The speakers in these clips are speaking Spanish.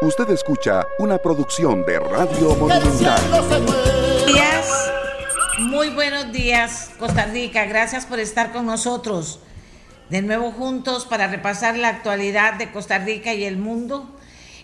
Usted escucha una producción de Radio Monumental. Días, muy buenos días, Costa Rica. Gracias por estar con nosotros. De nuevo juntos para repasar la actualidad de Costa Rica y el mundo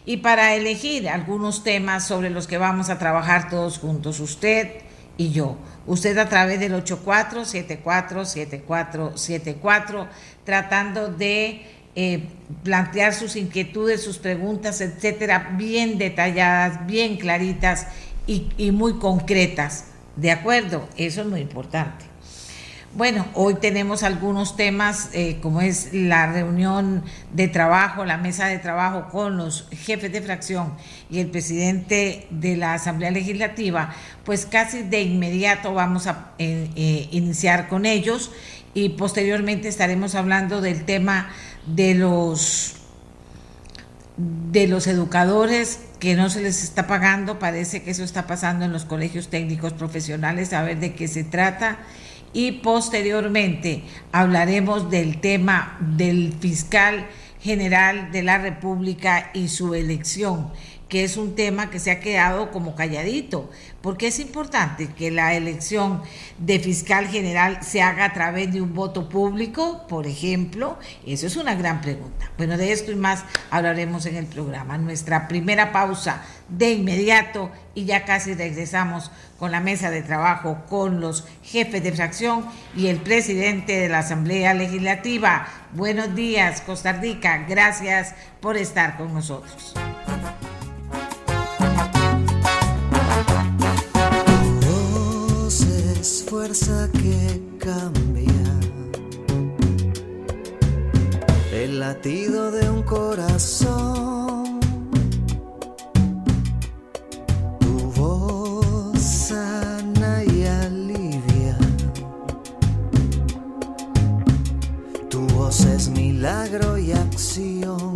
y para elegir algunos temas sobre los que vamos a trabajar todos juntos, usted y yo. Usted a través del 84747474, tratando de eh, plantear sus inquietudes, sus preguntas, etcétera, bien detalladas, bien claritas y, muy concretas. ¿De acuerdo? Eso es muy importante. Bueno, hoy tenemos algunos temas, eh, como es la reunión de trabajo, la mesa de trabajo con los jefes de fracción y el presidente de la Asamblea Legislativa, pues casi de inmediato vamos a eh, iniciar con ellos y posteriormente estaremos hablando del tema de los de los educadores que no se les está pagando, parece que eso está pasando en los colegios técnicos profesionales, a ver de qué se trata. Y posteriormente hablaremos del tema del fiscal general de la República y su elección que es un tema que se ha quedado como calladito, porque es importante que la elección de fiscal general se haga a través de un voto público, por ejemplo. Eso es una gran pregunta. Bueno, de esto y más hablaremos en el programa. Nuestra primera pausa de inmediato y ya casi regresamos con la mesa de trabajo con los jefes de fracción y el presidente de la Asamblea Legislativa. Buenos días, Costa Rica. Gracias por estar con nosotros. Fuerza que cambia el latido de un corazón. Tu voz sana y alivia. Tu voz es milagro y acción.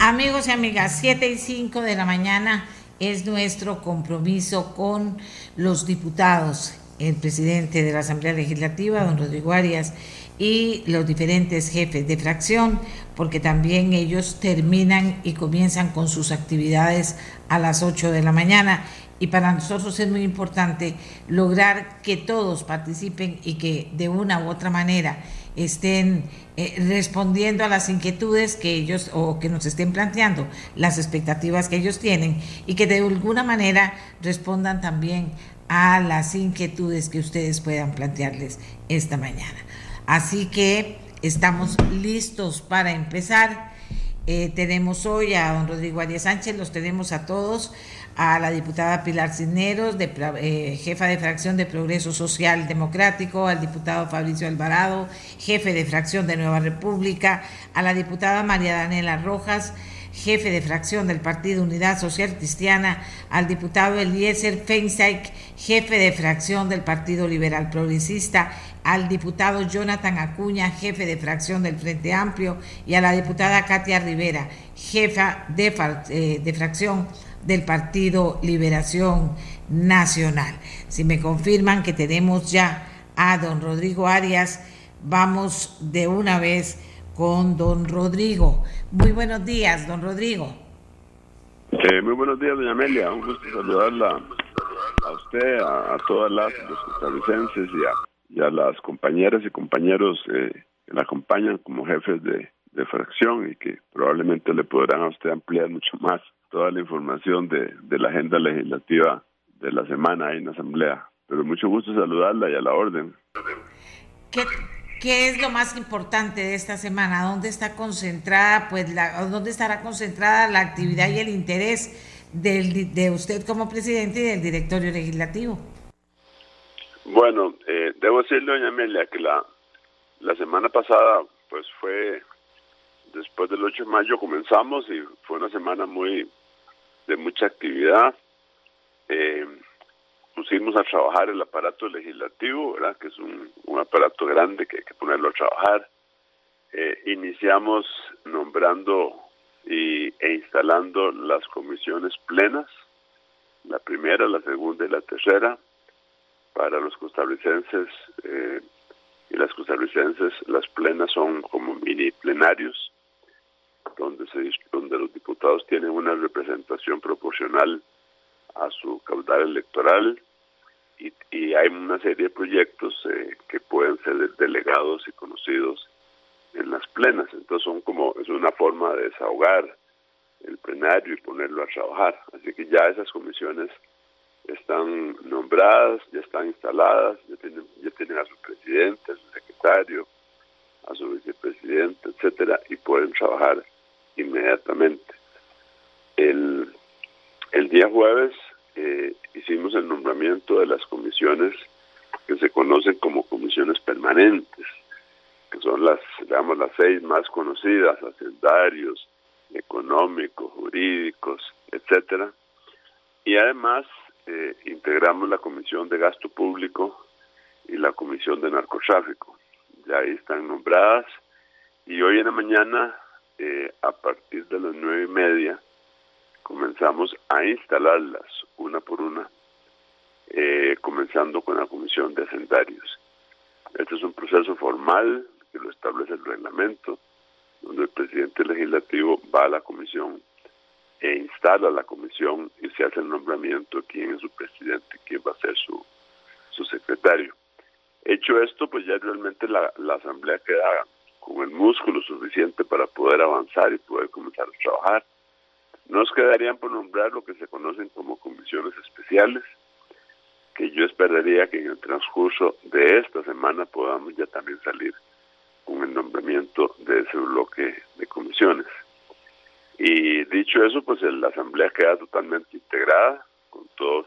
Amigos y amigas, 7 y 5 de la mañana es nuestro compromiso con los diputados el presidente de la Asamblea Legislativa, don Rodrigo Arias, y los diferentes jefes de fracción, porque también ellos terminan y comienzan con sus actividades a las 8 de la mañana. Y para nosotros es muy importante lograr que todos participen y que de una u otra manera estén eh, respondiendo a las inquietudes que ellos o que nos estén planteando, las expectativas que ellos tienen y que de alguna manera respondan también a las inquietudes que ustedes puedan plantearles esta mañana. Así que estamos listos para empezar. Eh, tenemos hoy a don Rodrigo Arias Sánchez, los tenemos a todos, a la diputada Pilar Cisneros, eh, jefa de fracción de Progreso Social Democrático, al diputado Fabricio Alvarado, jefe de fracción de Nueva República, a la diputada María Daniela Rojas, jefe de fracción del Partido Unidad Social Cristiana, al diputado Eliezer Feinstein, jefe de fracción del Partido Liberal Progresista, al diputado Jonathan Acuña, jefe de fracción del Frente Amplio, y a la diputada Katia Rivera, jefa de, eh, de fracción del Partido Liberación Nacional. Si me confirman que tenemos ya a don Rodrigo Arias, vamos de una vez con don Rodrigo. Muy buenos días, don Rodrigo. Eh, muy buenos días, doña Amelia. Un gusto saludarla a usted, a, todas las los costarricenses y a, las compañeras y compañeros eh, que la acompañan como jefes de, fracción y que probablemente le podrán a usted ampliar mucho más toda la información de, de la agenda legislativa de la semana ahí en la Asamblea. Pero mucho gusto saludarla y a la orden. ¿Qué, ¿Qué es lo más importante de esta semana? ¿Dónde está concentrada, pues, la, dónde estará concentrada la actividad y el interés del, de usted como presidente y del directorio legislativo? Bueno, eh, debo decirle, doña Amelia, que la, la semana pasada, pues, fue después del 8 de mayo comenzamos y fue una semana muy de mucha actividad. Eh, pusimos a trabajar el aparato legislativo, ¿verdad? que es un, aparato grande que hay que ponerlo a trabajar. Eh, iniciamos nombrando y, e instalando las comisiones plenas, la primera, la segunda y la tercera, para los costarricenses eh, y las costarricenses, las plenas son como mini plenarios, donde se, donde los diputados tienen una representación proporcional a su caudal electoral y, y hay una serie de proyectos eh, que pueden ser delegados y conocidos en las plenas. Entonces son como, es una forma de desahogar el plenario y ponerlo a trabajar. Así que ya esas comisiones están nombradas, ya están instaladas, ya tienen, ya tienen a su presidente, a su secretario, a su vicepresidente, etcétera, y pueden trabajar inmediatamente. El, el día jueves eh, hicimos el nombramiento de las comisiones que se conocen como comisiones permanentes, que son las, digamos, las seis más conocidas, hacendarios, económicos, jurídicos, etcétera. Y además eh, integramos la Comisión de Gasto Público y la Comisión de Narcotráfico. Ya ahí están nombradas y hoy en la mañana, eh, a partir de las nueve y media, comenzamos a instalarlas una por una, eh, comenzando con la Comisión de Hacendarios. Este es un proceso formal que lo establece el reglamento, donde el presidente legislativo va a la comisión e instala la comisión y se hace el nombramiento de quién es su presidente, quién va a ser su, su secretario. Hecho esto, pues ya realmente la, la asamblea queda con el músculo suficiente para poder avanzar y poder comenzar a trabajar. Nos quedarían por nombrar lo que se conocen como comisiones especiales, que yo esperaría que en el transcurso de esta semana podamos ya también salir con el nombramiento de ese bloque de comisiones. Y dicho eso, pues la Asamblea queda totalmente integrada con todos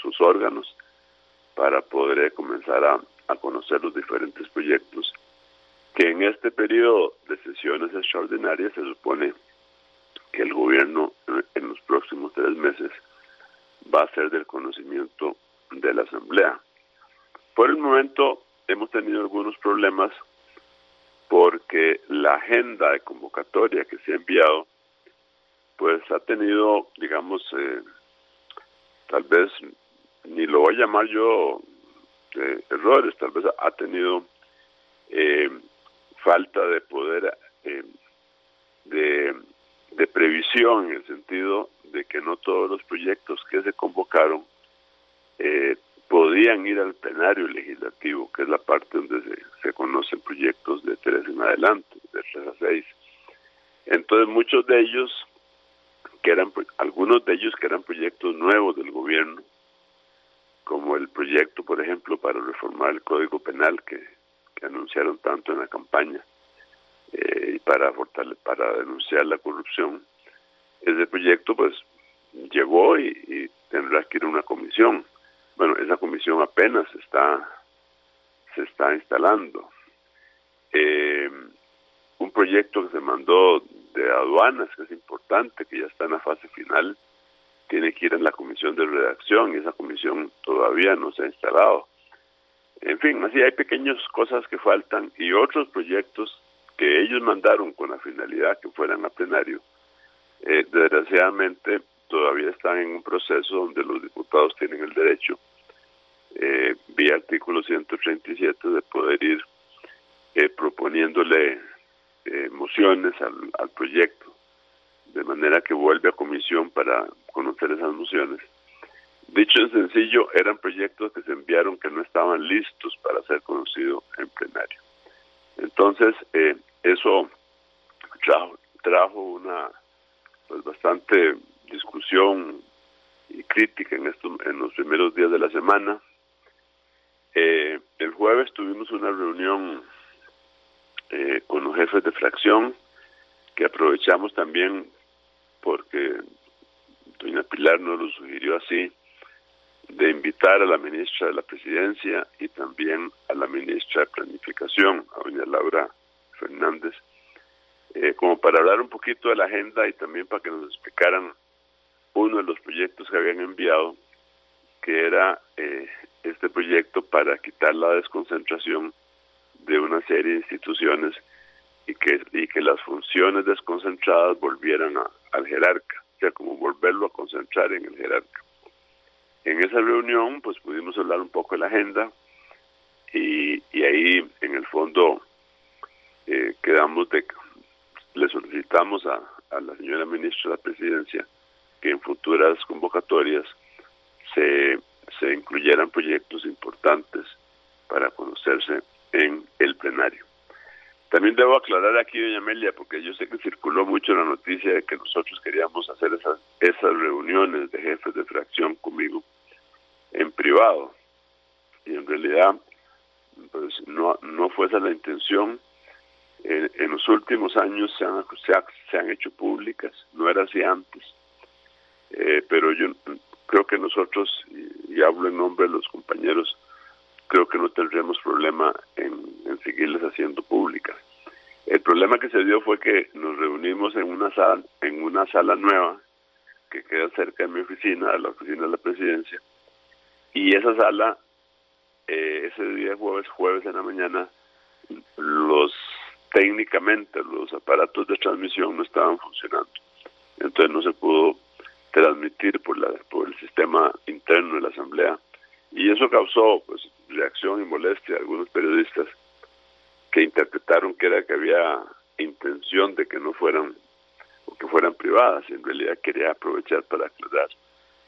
sus, órganos para poder comenzar a, a, conocer los diferentes proyectos que en este periodo de sesiones extraordinarias se supone que el gobierno en los próximos tres meses va a ser del conocimiento de la Asamblea. Por el momento hemos tenido algunos problemas porque la agenda de convocatoria que se ha enviado pues ha tenido, digamos, eh, tal vez, ni lo voy a llamar yo de errores, tal vez ha tenido eh, falta de poder eh, de, de previsión en el sentido de que no todos los proyectos que se convocaron podían ir al plenario legislativo, que es la parte donde se, conocen proyectos de tres en adelante, de tres a seis. Entonces muchos de ellos que eran algunos de ellos que eran proyectos nuevos del gobierno, como el proyecto, por ejemplo, para reformar el Código Penal que anunciaron tanto en la campaña eh, para para denunciar la corrupción. Ese proyecto, pues, llegó y, tendrá que ir a una comisión. Bueno, esa comisión apenas está se está instalando. Eh, un proyecto que se mandó de aduanas, que es importante, que ya está en la fase final, tiene que ir en la comisión de redacción y esa comisión todavía no se ha instalado. En fin, así hay pequeñas cosas que faltan y otros proyectos que ellos mandaron con la finalidad que fueran a plenario, eh, desgraciadamente todavía están en un proceso donde los diputados tienen el derecho, eh, vía artículo 137, de poder ir eh, proponiéndole eh, mociones al, al proyecto, de manera que vuelve a comisión para conocer esas mociones. Dicho en sencillo, eran proyectos que se enviaron que no estaban listos para ser conocidos en plenario. Entonces, eh, eso trajo, trajo una pues bastante discusión y crítica en estos en los primeros días de la semana. Eh, el jueves tuvimos una reunión eh, con los jefes de fracción, que aprovechamos también porque doña Pilar nos lo sugirió así, de invitar a la ministra de la Presidencia y también a la ministra de Planificación, a doña Laura Fernández, eh, como para hablar un poquito de la agenda y también para que nos explicaran uno de los proyectos que habían enviado, que era eh, este proyecto para quitar la desconcentración de una serie de instituciones y que, y que las funciones desconcentradas volvieran a, al jerarca, o sea, como volverlo a concentrar en el jerarca. En esa reunión, pues pudimos hablar un poco de la agenda y, y ahí, en el fondo, eh, quedamos de le solicitamos a, a la señora ministra de la Presidencia que en futuras convocatorias se, se incluyeran proyectos importantes para conocerse en el plenario. También debo aclarar aquí, doña Amelia, porque yo sé que circuló mucho la noticia de que nosotros queríamos hacer esas, reuniones de jefes de fracción conmigo en privado. Y en realidad, pues no, no fue esa la intención. En, en los últimos años se han, se, ha, se han hecho públicas, no era así antes. Eh, pero yo creo que nosotros, y, hablo en nombre de los compañeros, creo que no tendríamos problema en, en seguirles haciendo públicas. El problema que se dio fue que nos reunimos en una sala, en una sala nueva que queda cerca de mi oficina, de la oficina de la presidencia, y esa sala, eh, ese día jueves, jueves en la mañana, los técnicamente los aparatos de transmisión no estaban funcionando. Entonces no se pudo transmitir por, la, por el sistema interno de la Asamblea. Y eso causó pues, reacción y molestia a algunos periodistas que interpretaron que era que había intención de que no fueran o que fueran privadas. En realidad quería aprovechar para aclarar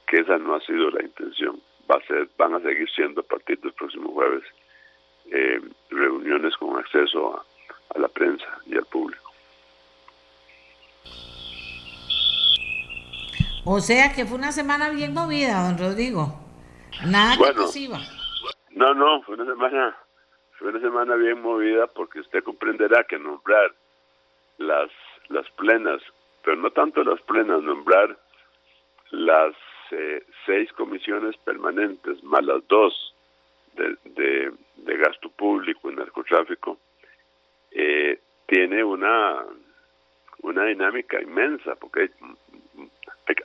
que esa no ha sido la intención. Va a ser, van a seguir siendo a partir del próximo jueves eh, reuniones con acceso a, a la prensa y al público. O sea que fue una semana bien movida, don Rodrigo. Nada bueno. No, no, fue una semana, fue una semana bien movida porque usted comprenderá que nombrar las las plenas, pero no tanto las plenas, nombrar las eh, seis comisiones permanentes más las dos de, de, de gasto público y narcotráfico eh, tiene una una dinámica inmensa porque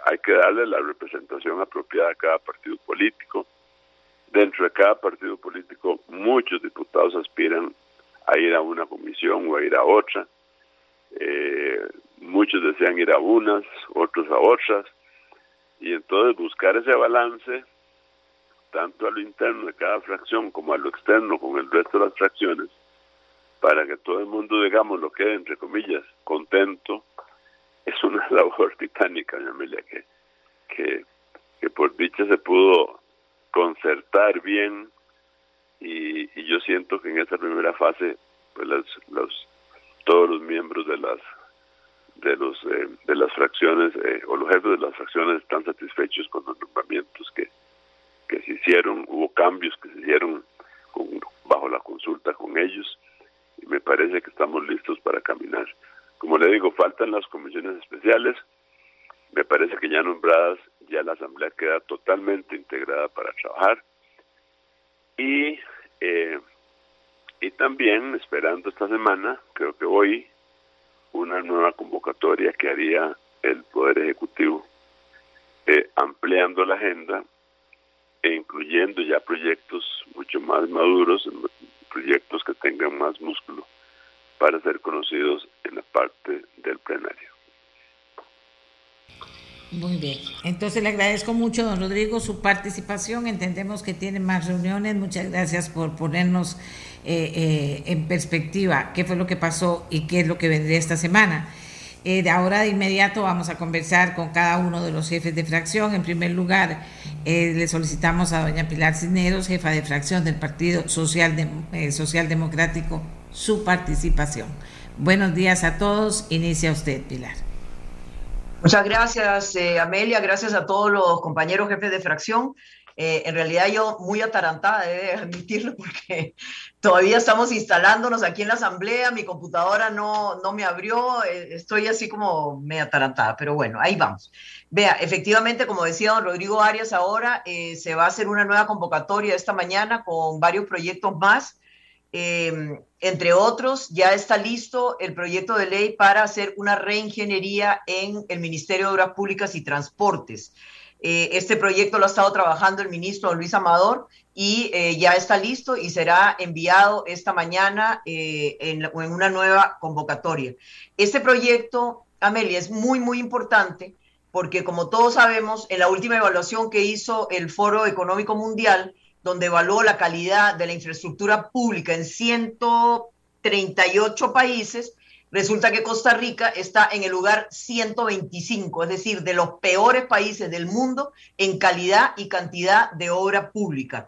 hay, que darle la representación apropiada a cada partido político. Dentro de cada partido político, muchos diputados aspiran a ir a una comisión o a ir a otra. Eh, muchos desean ir a unas, otros a otras. Y entonces buscar ese balance, tanto a lo interno de cada fracción como a lo externo con el resto de las fracciones, para que todo el mundo, digamos, lo quede, entre comillas, contento, es una labor titánica, doña Amelia, que, que, que por dicha se pudo concertar bien y, y, yo siento que en esa primera fase pues los, los todos los miembros de las de los eh, de las fracciones eh, o los jefes de las fracciones están satisfechos con los nombramientos que que se hicieron. Hubo cambios que se hicieron con, bajo la consulta con ellos y me parece que estamos listos para caminar como le digo, faltan las comisiones especiales. Me parece que ya nombradas, ya la Asamblea queda totalmente integrada para trabajar. Y, eh, y también, esperando esta semana, creo que hoy, una nueva convocatoria que haría el Poder Ejecutivo, eh, ampliando la agenda e incluyendo ya proyectos mucho más maduros, proyectos que tengan más músculo para ser conocidos en la parte del plenario. Muy bien. Entonces le agradezco mucho, don Rodrigo, su participación. Entendemos que tiene más reuniones. Muchas gracias por ponernos eh, eh, en perspectiva qué fue lo que pasó y qué es lo que vendría esta semana. Eh, de ahora de inmediato vamos a conversar con cada uno de los jefes de fracción. En primer lugar, le solicitamos a doña Pilar Cisneros, jefa de fracción del Partido Social, Social Democrático, su participación. Buenos días a todos. Inicia usted, Pilar. Muchas gracias, eh, Amelia. Gracias a todos los compañeros jefes de fracción. Eh, en realidad yo muy atarantada, admitirlo, porque todavía estamos instalándonos aquí en la asamblea, mi computadora no, no me abrió, eh, estoy así como medio atarantada, pero bueno, ahí vamos. Vea, efectivamente, como decía don Rodrigo Arias ahora, se va a hacer una nueva convocatoria esta mañana con varios proyectos más. Eh, entre otros, ya está listo el proyecto de ley para hacer una reingeniería en el Ministerio de Obras Públicas y Transportes. Eh, este proyecto lo ha estado trabajando el ministro Luis Amador y eh, ya está listo y será enviado esta mañana eh, en, una nueva convocatoria. Este proyecto, Amelia, es muy, muy importante porque como todos sabemos, en la última evaluación que hizo el Foro Económico Mundial, donde evaluó la calidad de la infraestructura pública en 138 países, resulta que Costa Rica está en el lugar 125, es decir, de los peores países del mundo en calidad y cantidad de obra pública.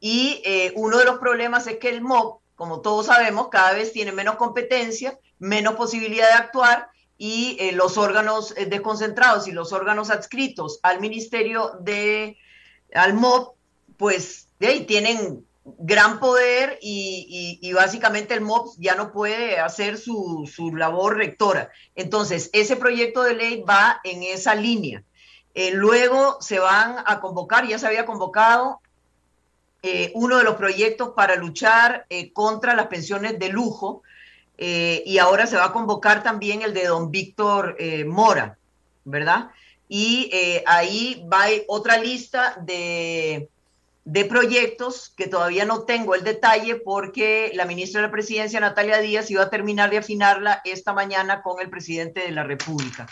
Y eh, uno de los problemas es que el MOB, como todos sabemos, cada vez tiene menos competencia, menos posibilidad de actuar y eh, los órganos eh, desconcentrados y los órganos adscritos al Ministerio de, al MOB, pues ahí tienen gran poder y, básicamente el MOB ya no puede hacer su, labor rectora. Entonces, ese proyecto de ley va en esa línea. Eh, luego se van a convocar, ya se había convocado eh, uno de los proyectos para luchar eh, contra las pensiones de lujo y ahora se va a convocar también el de don Víctor Mora, ¿verdad? Y ahí va otra lista de de proyectos que todavía no tengo el detalle porque la ministra de la Presidencia, Natalia Díaz, iba a terminar de afinarla esta mañana con el presidente de la República.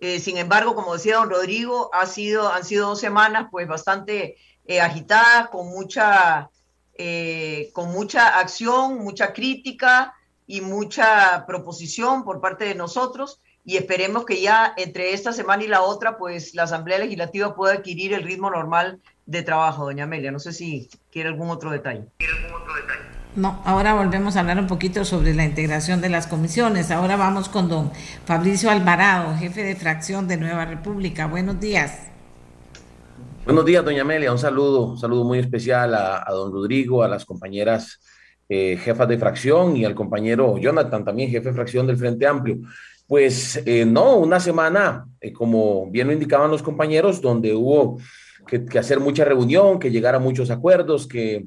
Eh, sin embargo, como decía don Rodrigo, ha sido, han sido dos semanas pues bastante eh, agitadas, con mucha, eh, con mucha acción, mucha crítica y mucha proposición por parte de nosotros y esperemos que ya entre esta semana y la otra, pues la Asamblea Legislativa pueda adquirir el ritmo normal de trabajo, doña Amelia. No sé si quiere algún otro detalle. No, ahora volvemos a hablar un poquito sobre la integración de las comisiones. Ahora vamos con don Fabricio Alvarado, jefe de fracción de Nueva República. Buenos días. Buenos días, doña Amelia. Un saludo, un saludo muy especial a, don Rodrigo, a las compañeras eh, jefas de fracción y al compañero Jonathan, también jefe de fracción del Frente Amplio. Pues eh, no, una semana, eh, como bien lo indicaban los compañeros, donde hubo que, hacer mucha reunión, que llegar a muchos acuerdos, que,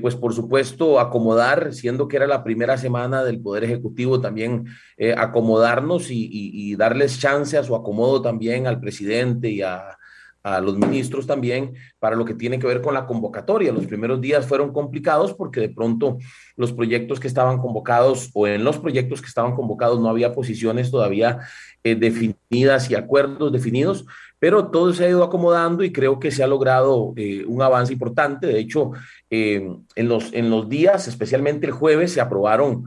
pues por supuesto acomodar, siendo que era la primera semana del Poder Ejecutivo, también eh, acomodarnos y, darles chance a su acomodo también al presidente y a, a los ministros también para lo que tiene que ver con la convocatoria. Los primeros días fueron complicados porque de pronto los proyectos que estaban convocados o en los proyectos que estaban convocados no había posiciones todavía eh, definidas y acuerdos definidos, pero todo se ha ido acomodando y creo que se ha logrado eh, un avance importante. De hecho, eh, en, los, en los días, especialmente el jueves, se aprobaron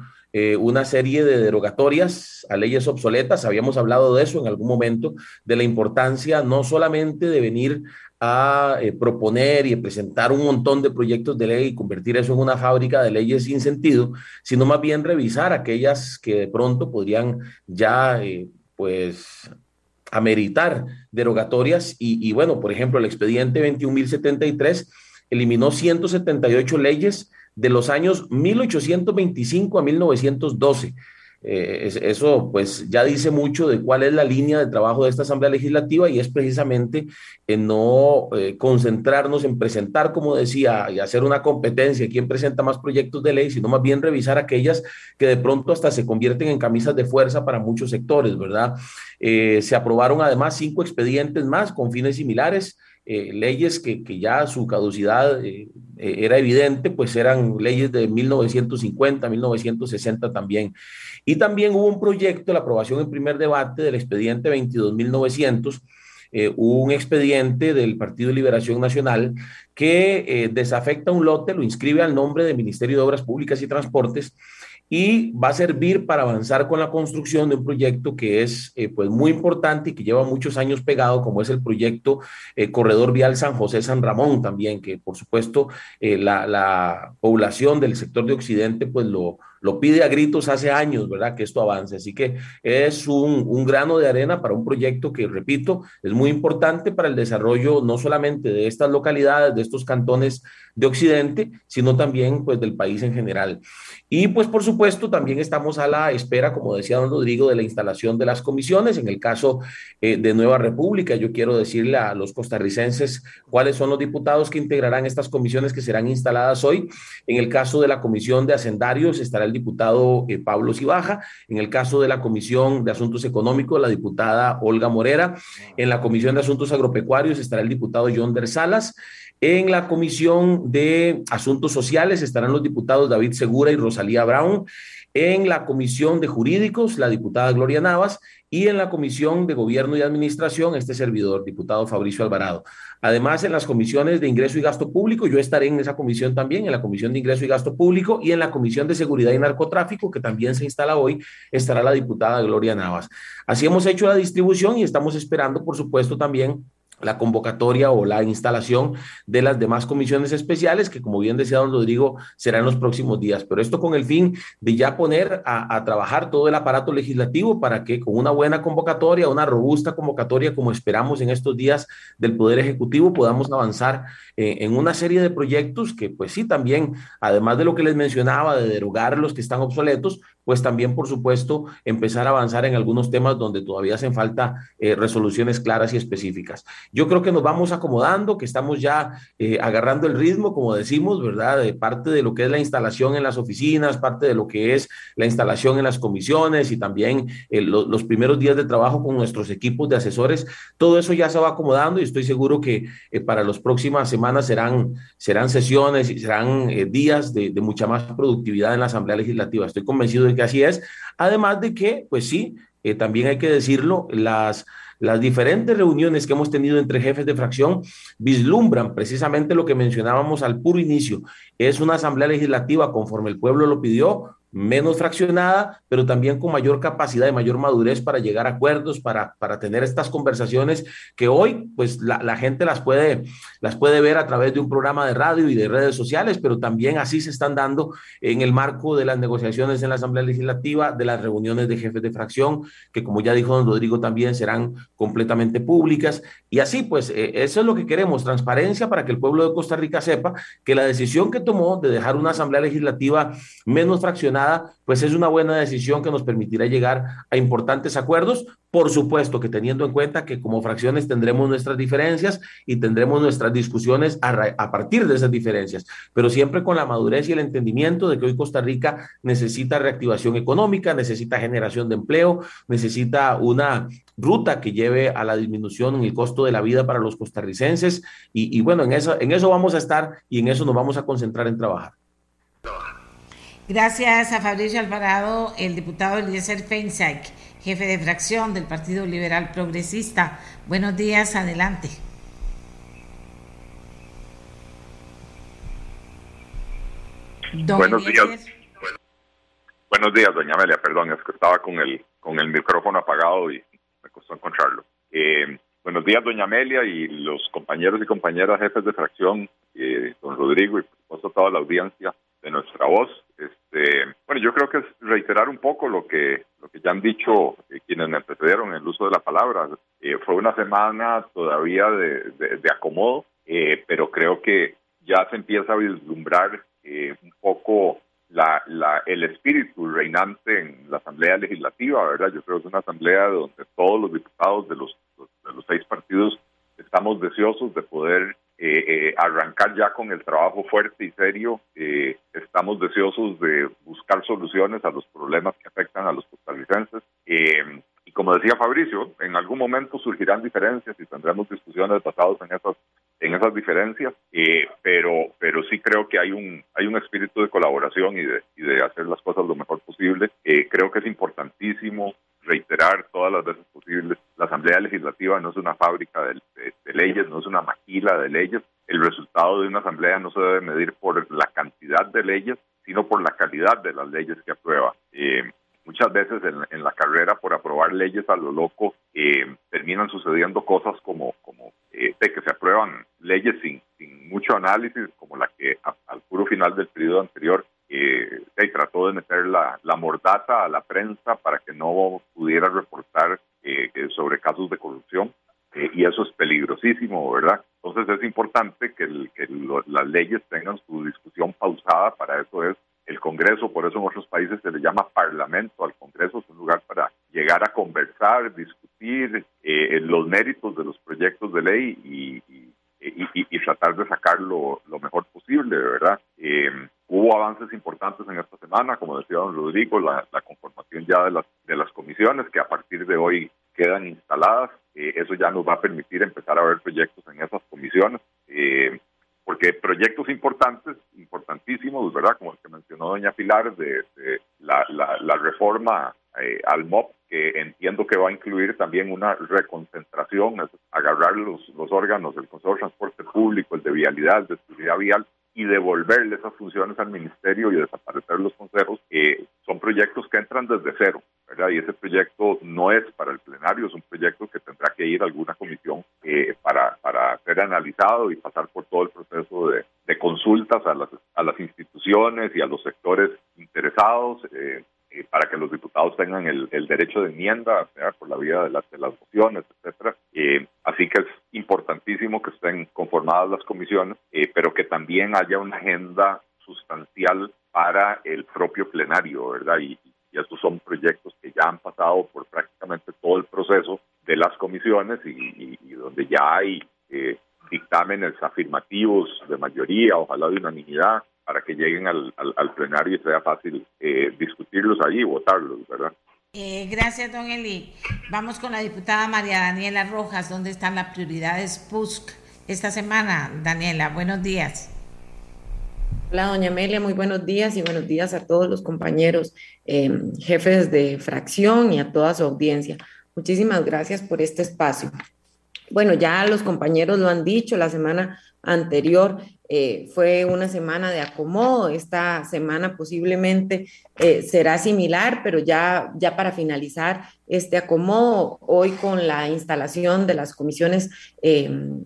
una serie de derogatorias a leyes obsoletas. Habíamos hablado de eso en algún momento, de la importancia no solamente de venir a proponer y presentar un montón de proyectos de ley y convertir eso en una fábrica de leyes sin sentido, sino más bien revisar aquellas que de pronto podrían ya pues ameritar derogatorias y, bueno, por ejemplo, el expediente 21.073 eliminó 178 leyes de los años 1825 a 1912 eh, eso pues ya dice mucho de cuál es la línea de trabajo de esta Asamblea Legislativa y es precisamente en no eh, concentrarnos en presentar, como decía, y hacer una competencia, quién presenta más proyectos de ley, sino más bien revisar aquellas que de pronto hasta se convierten en camisas de fuerza para muchos sectores, ¿verdad? Eh, se aprobaron además cinco expedientes más con fines similares. Leyes que, que, ya su caducidad era evidente, pues eran leyes de 1950, 1960 también. Y también hubo un proyecto, la aprobación en primer debate del expediente 22.900, eh, un expediente del Partido de Liberación Nacional que eh, desafecta un lote, lo inscribe al nombre del Ministerio de Obras Públicas y Transportes y va a servir para avanzar con la construcción de un proyecto que es eh, pues muy importante y que lleva muchos años pegado, como es el proyecto eh, Corredor Vial San José San Ramón también, que por supuesto la, la, población del sector de Occidente pues lo, lo pide a gritos hace años, ¿verdad? Que esto avance. Así que es un, un, grano de arena para un proyecto que, repito, es muy importante para el desarrollo no solamente de estas localidades, de estos cantones de Occidente, sino también pues del país en general. Y pues por supuesto también estamos a la espera, como decía don Rodrigo, de la instalación de las comisiones. En el caso eh, de Nueva República, yo quiero decirle a los costarricenses cuáles son los diputados que integrarán estas comisiones que serán instaladas hoy. En el caso de la Comisión de Hacendarios estará el diputado eh, Pablo Cibaja. En el caso de la Comisión de Asuntos Económicos, la diputada Olga Morera. En la Comisión de Asuntos Agropecuarios estará el diputado John Salas. En la Comisión de Asuntos Sociales estarán los diputados David Segura y Rosalía Brown. en la Comisión de Jurídicos, la diputada Gloria Navas, y en la Comisión de Gobierno y Administración, este servidor, diputado Fabricio Alvarado. Además, en las comisiones de ingreso y gasto público, yo estaré en esa comisión también, en la Comisión de Ingreso y Gasto Público y en la Comisión de Seguridad y Narcotráfico, que también se instala hoy, estará la diputada Gloria Navas. Así hemos hecho la distribución y estamos esperando, por supuesto, también la convocatoria o la instalación de las demás comisiones especiales, que como bien decía don Rodrigo, será en los próximos días. Pero esto con el fin de ya poner a, trabajar todo el aparato legislativo para que con una buena convocatoria, una robusta convocatoria, como esperamos en estos días del Poder Ejecutivo, podamos avanzar eh, en una serie de proyectos que, pues sí, también, además de lo que les mencionaba, de derogar los que están obsoletos, pues también, por supuesto, empezar a avanzar en algunos temas donde todavía hacen falta eh, resoluciones claras y específicas. Yo creo que nos vamos acomodando, que estamos ya eh, agarrando el ritmo, como decimos, ¿verdad? De parte de lo que es la instalación en las oficinas, parte de lo que es la instalación en las comisiones y también eh, los primeros días de trabajo con nuestros equipos de asesores, todo eso ya se va acomodando y estoy seguro que para las próximas semanas serán, serán sesiones y serán días de, mucha más productividad en la Asamblea Legislativa. Estoy convencido de que así es. Además de que, pues sí, eh, también hay que decirlo, las, las diferentes reuniones que hemos tenido entre jefes de fracción vislumbran precisamente lo que mencionábamos al puro inicio. Es una asamblea legislativa conforme el pueblo lo pidió, menos fraccionada, pero también con mayor capacidad y mayor madurez para llegar a acuerdos, para, para tener estas conversaciones que hoy, pues la, gente las puede, las puede ver a través de un programa de radio y de redes sociales, pero también así se están dando en el marco de las negociaciones en la Asamblea Legislativa, de las reuniones de jefes de fracción, que como ya dijo don Rodrigo, también serán completamente públicas. Y así, pues, eh, eso es lo que queremos, transparencia para que el pueblo de Costa Rica sepa que la decisión que tomó de dejar una Asamblea Legislativa menos fraccionada, pues es una buena decisión que nos permitirá llegar a importantes acuerdos. Por supuesto que teniendo en cuenta que como fracciones tendremos nuestras diferencias y tendremos nuestras discusiones a, partir de esas diferencias, pero siempre con la madurez y el entendimiento de que hoy Costa Rica necesita reactivación económica, necesita generación de empleo, necesita una ruta que lleve a la disminución en el costo de la vida para los costarricenses y, bueno, en eso, en eso vamos a estar y en eso nos vamos a concentrar en trabajar. Gracias a Fabricio Alvarado, el diputado Eliezer Feinsack, jefe de fracción del Partido Liberal Progresista. Buenos días, adelante. buenos días. buenos días, doña Amelia. Perdón, es que estaba con el, con el micrófono apagado y me costó encontrarlo. Eh, buenos días, doña Amelia y los compañeros y compañeras jefes de fracción, eh, don Rodrigo y por supuesto toda la audiencia de nuestra voz. Este, bueno, yo creo que es reiterar un poco lo que, lo que ya han dicho eh, quienes me precedieron en el uso de la palabra. Eh, fue una semana todavía de, de, acomodo, eh, pero creo que ya se empieza a vislumbrar un poco la, la, el espíritu reinante en la Asamblea Legislativa, ¿verdad? Yo creo que es una asamblea donde todos los diputados de los, de los seis partidos estamos deseosos de poder eh, eh, arrancar ya con el trabajo fuerte y serio. Eh, estamos deseosos de buscar soluciones a los problemas que afectan a los costarricenses. y como decía Fabricio, en algún momento surgirán diferencias y tendremos discusiones basadas en esas en esas diferencias, pero pero sí creo que hay un hay un espíritu de colaboración y de, y de hacer las cosas lo mejor posible. creo que es importantísimo reiterar todas las veces posibles, la Asamblea Legislativa no es una fábrica de, leyes, no es una maquila de leyes. El resultado de una asamblea no se debe medir por la cantidad de leyes, sino por la calidad de las leyes que aprueba. Eh, muchas veces en, la carrera por aprobar leyes a lo loco eh, terminan sucediendo cosas como, como eh, de que se aprueban leyes sin, sin mucho análisis, como la que al puro final del periodo anterior eh, trató de meter la, la, mordaza a la prensa para que no pudiera reportar eh, sobre casos de corrupción. Eh, y eso es peligrosísimo, ¿verdad? Entonces es importante que, las leyes tengan su discusión pausada, para eso es el Congreso, por eso en otros países se le llama Parlamento al Congreso, es un lugar para llegar a conversar, discutir eh, los méritos de los proyectos de ley y, y, tratar de sacarlo lo mejor posible, ¿verdad? Hubo avances importantes en esta semana, como decía don Rodrigo, la, conformación ya de las, de las comisiones que a partir de hoy quedan instaladas. Eh, eso ya nos va a permitir empezar a ver proyectos en esas comisiones. Eh, porque proyectos importantes, importantísimos, ¿verdad? Como el que mencionó doña Pilar, de, la, la, reforma eh, al MOP, que entiendo que va a incluir también una reconcentración, agarrar los, los órganos del Consejo de Transporte Público, el de Vialidad, el de Seguridad Vial, y devolverle esas funciones al ministerio y desaparecer los consejos, que son proyectos que entran desde cero, ¿verdad? Y ese proyecto no es para el plenario, es un proyecto que tendrá que ir a alguna comisión eh, para, para ser analizado y pasar por todo el proceso de, consultas a las, a las instituciones y a los sectores interesados. Eh, eh, para que los diputados tengan el, derecho de enmienda, sea por la vía de las, de las mociones, etcétera. Eh, así que es importantísimo que estén conformadas las comisiones, eh, pero que también haya una agenda sustancial para el propio plenario, ¿verdad? Y, estos son proyectos que ya han pasado por prácticamente todo el proceso de las comisiones y, y donde ya hay dictámenes afirmativos de mayoría, ojalá de unanimidad, para que lleguen al, al, plenario y sea fácil eh, discutirlos ahí y votarlos, ¿verdad? Eh, gracias, don Eli. Vamos con la diputada María Daniela Rojas. ¿Dónde están las prioridades PUSC esta semana? Daniela, buenos días. Hola, doña Amelia, muy buenos días y buenos días a todos los compañeros, em, jefes de fracción y a toda su audiencia. Muchísimas gracias por este espacio. Bueno, ya los compañeros lo han dicho, la semana anterior eh, fue una semana de acomodo, esta semana posiblemente eh, será similar, pero ya, ya para finalizar este acomodo, hoy con la instalación de las comisiones em,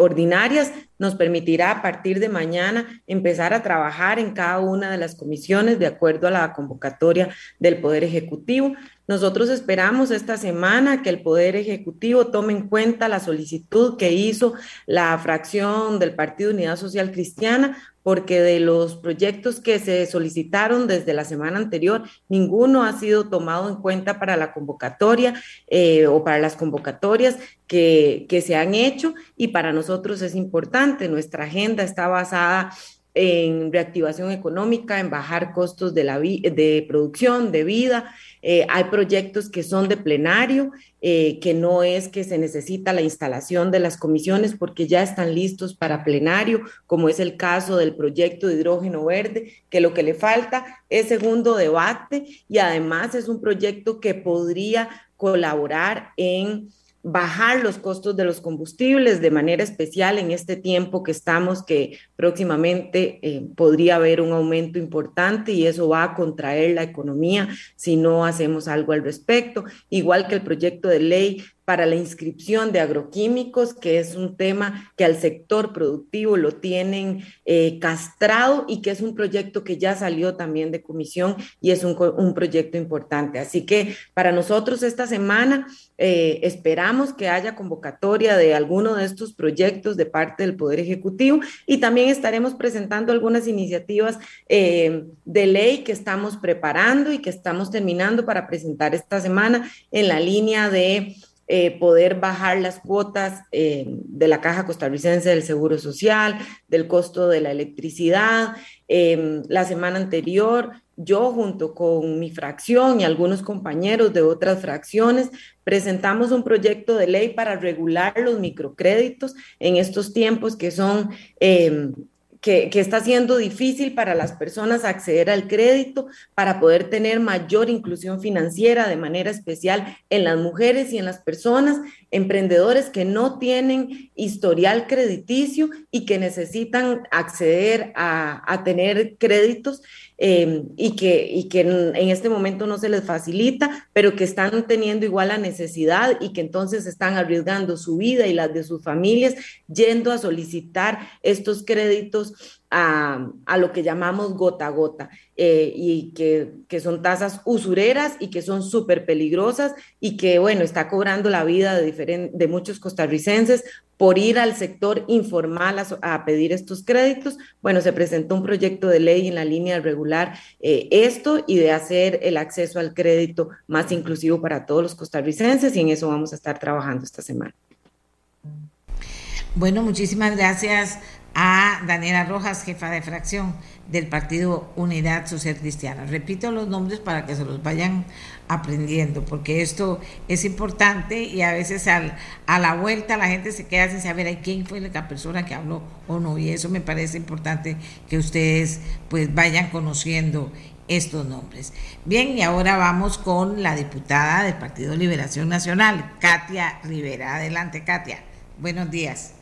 ordinarias, nos permitirá a partir de mañana empezar a trabajar en cada una de las comisiones de acuerdo a la convocatoria del Poder Ejecutivo. Nosotros esperamos esta semana que el Poder Ejecutivo tome en cuenta la solicitud que hizo la fracción del Partido Unidad Social Cristiana, porque de los proyectos que se solicitaron desde la semana anterior, ninguno ha sido tomado en cuenta para la convocatoria eh, o para las convocatorias que, que se han hecho y para nosotros es importante. Nuestra agenda está basada en reactivación económica, en bajar costos de, la de producción, de vida, eh, hay proyectos que son de plenario, eh, que no es que se necesita la instalación de las comisiones porque ya están listos para plenario, como es el caso del proyecto de hidrógeno verde, que lo que le falta es segundo debate y además es un proyecto que podría colaborar en bajar los costos de los combustibles de manera especial en este tiempo que estamos, que próximamente eh, podría haber un aumento importante y eso va a contraer la economía si no hacemos algo al respecto, igual que el proyecto de ley para la inscripción de agroquímicos, que es un tema que al sector productivo lo tienen eh, castrado y que es un proyecto que ya salió también de comisión y es un, un proyecto importante. Así que para nosotros esta semana eh, esperamos que haya convocatoria de alguno de estos proyectos de parte del Poder Ejecutivo y también estaremos presentando algunas iniciativas eh, de ley que estamos preparando y que estamos terminando para presentar esta semana en la línea de eh, poder bajar las cuotas eh, de la Caja Costarricense del Seguro Social, del costo de la electricidad. Em, la semana anterior, yo junto con mi fracción y algunos compañeros de otras fracciones presentamos un proyecto de ley para regular los microcréditos en estos tiempos que son que, está siendo difícil para las personas acceder al crédito para poder tener mayor inclusión financiera de manera especial en las mujeres y en las personas, emprendedores que no tienen historial crediticio y que necesitan acceder a tener créditos Em, y, que, y que en, este momento no se les facilita, pero que están teniendo igual la necesidad y que entonces están arriesgando su vida y las de sus familias yendo a solicitar estos créditos a, a, lo que llamamos gota a gota eh, y que, que, son tasas usureras y que son súper peligrosas y que, bueno, está cobrando la vida de, de muchos costarricenses por ir al sector informal a, a, pedir estos créditos. Bueno, se presentó un proyecto de ley en la línea de regular eh, esto y de hacer el acceso al crédito más inclusivo para todos los costarricenses y en eso vamos a estar trabajando esta semana. Bueno, muchísimas gracias a Daniela Rojas, jefa de fracción del Partido Unidad Social Cristiana. Repito los nombres para que se los vayan aprendiendo, porque esto es importante y a veces al, a la vuelta la gente se queda sin saber quién fue la persona que habló o no, y eso me parece importante que ustedes pues vayan conociendo estos nombres. Bien, y ahora vamos con la diputada del Partido Liberación Nacional, Katia Rivera. Adelante, Katia. Buenos días.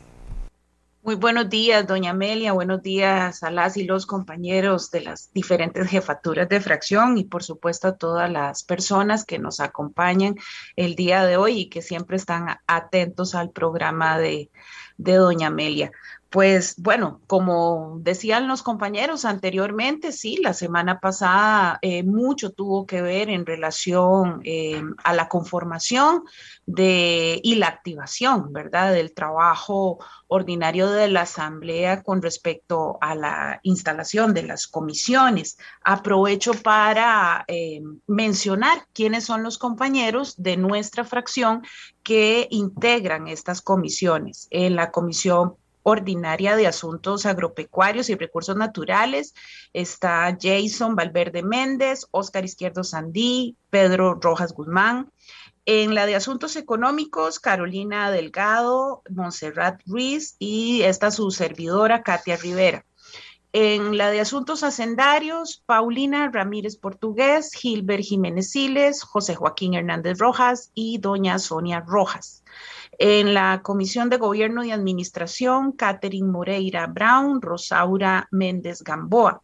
Muy buenos días, doña Amelia. Buenos días a las y los compañeros de las diferentes jefaturas de fracción y por supuesto a todas las personas que nos acompañan el día de hoy y que siempre están atentos al programa de, de doña Amelia. Pues bueno, como decían los compañeros anteriormente, sí, la semana pasada eh, mucho tuvo que ver en relación eh, a la conformación de, y la activación, ¿verdad?, del trabajo ordinario de la Asamblea con respecto a la instalación de las comisiones. Aprovecho para eh, mencionar quiénes son los compañeros de nuestra fracción que integran estas comisiones. En la comisión ordinaria de Asuntos Agropecuarios y Recursos Naturales. Está Jason Valverde Méndez, Óscar Izquierdo Sandí, Pedro Rojas Guzmán. En la de Asuntos Económicos, Carolina Delgado, Montserrat Ruiz y esta su servidora, Katia Rivera. En la de Asuntos Hacendarios, Paulina Ramírez Portugués, Gilbert Jiménez Siles, José Joaquín Hernández Rojas y doña Sonia Rojas. En la Comisión de Gobierno y Administración, Catherine Moreira Brown, Rosaura Méndez Gamboa.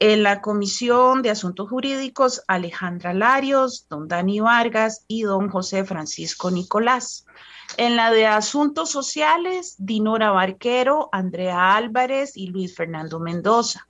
En la Comisión de Asuntos Jurídicos, Alejandra Larios, don Dani Vargas y don José Francisco Nicolás. En la de Asuntos Sociales, Dinora Barquero, Andrea Álvarez y Luis Fernando Mendoza.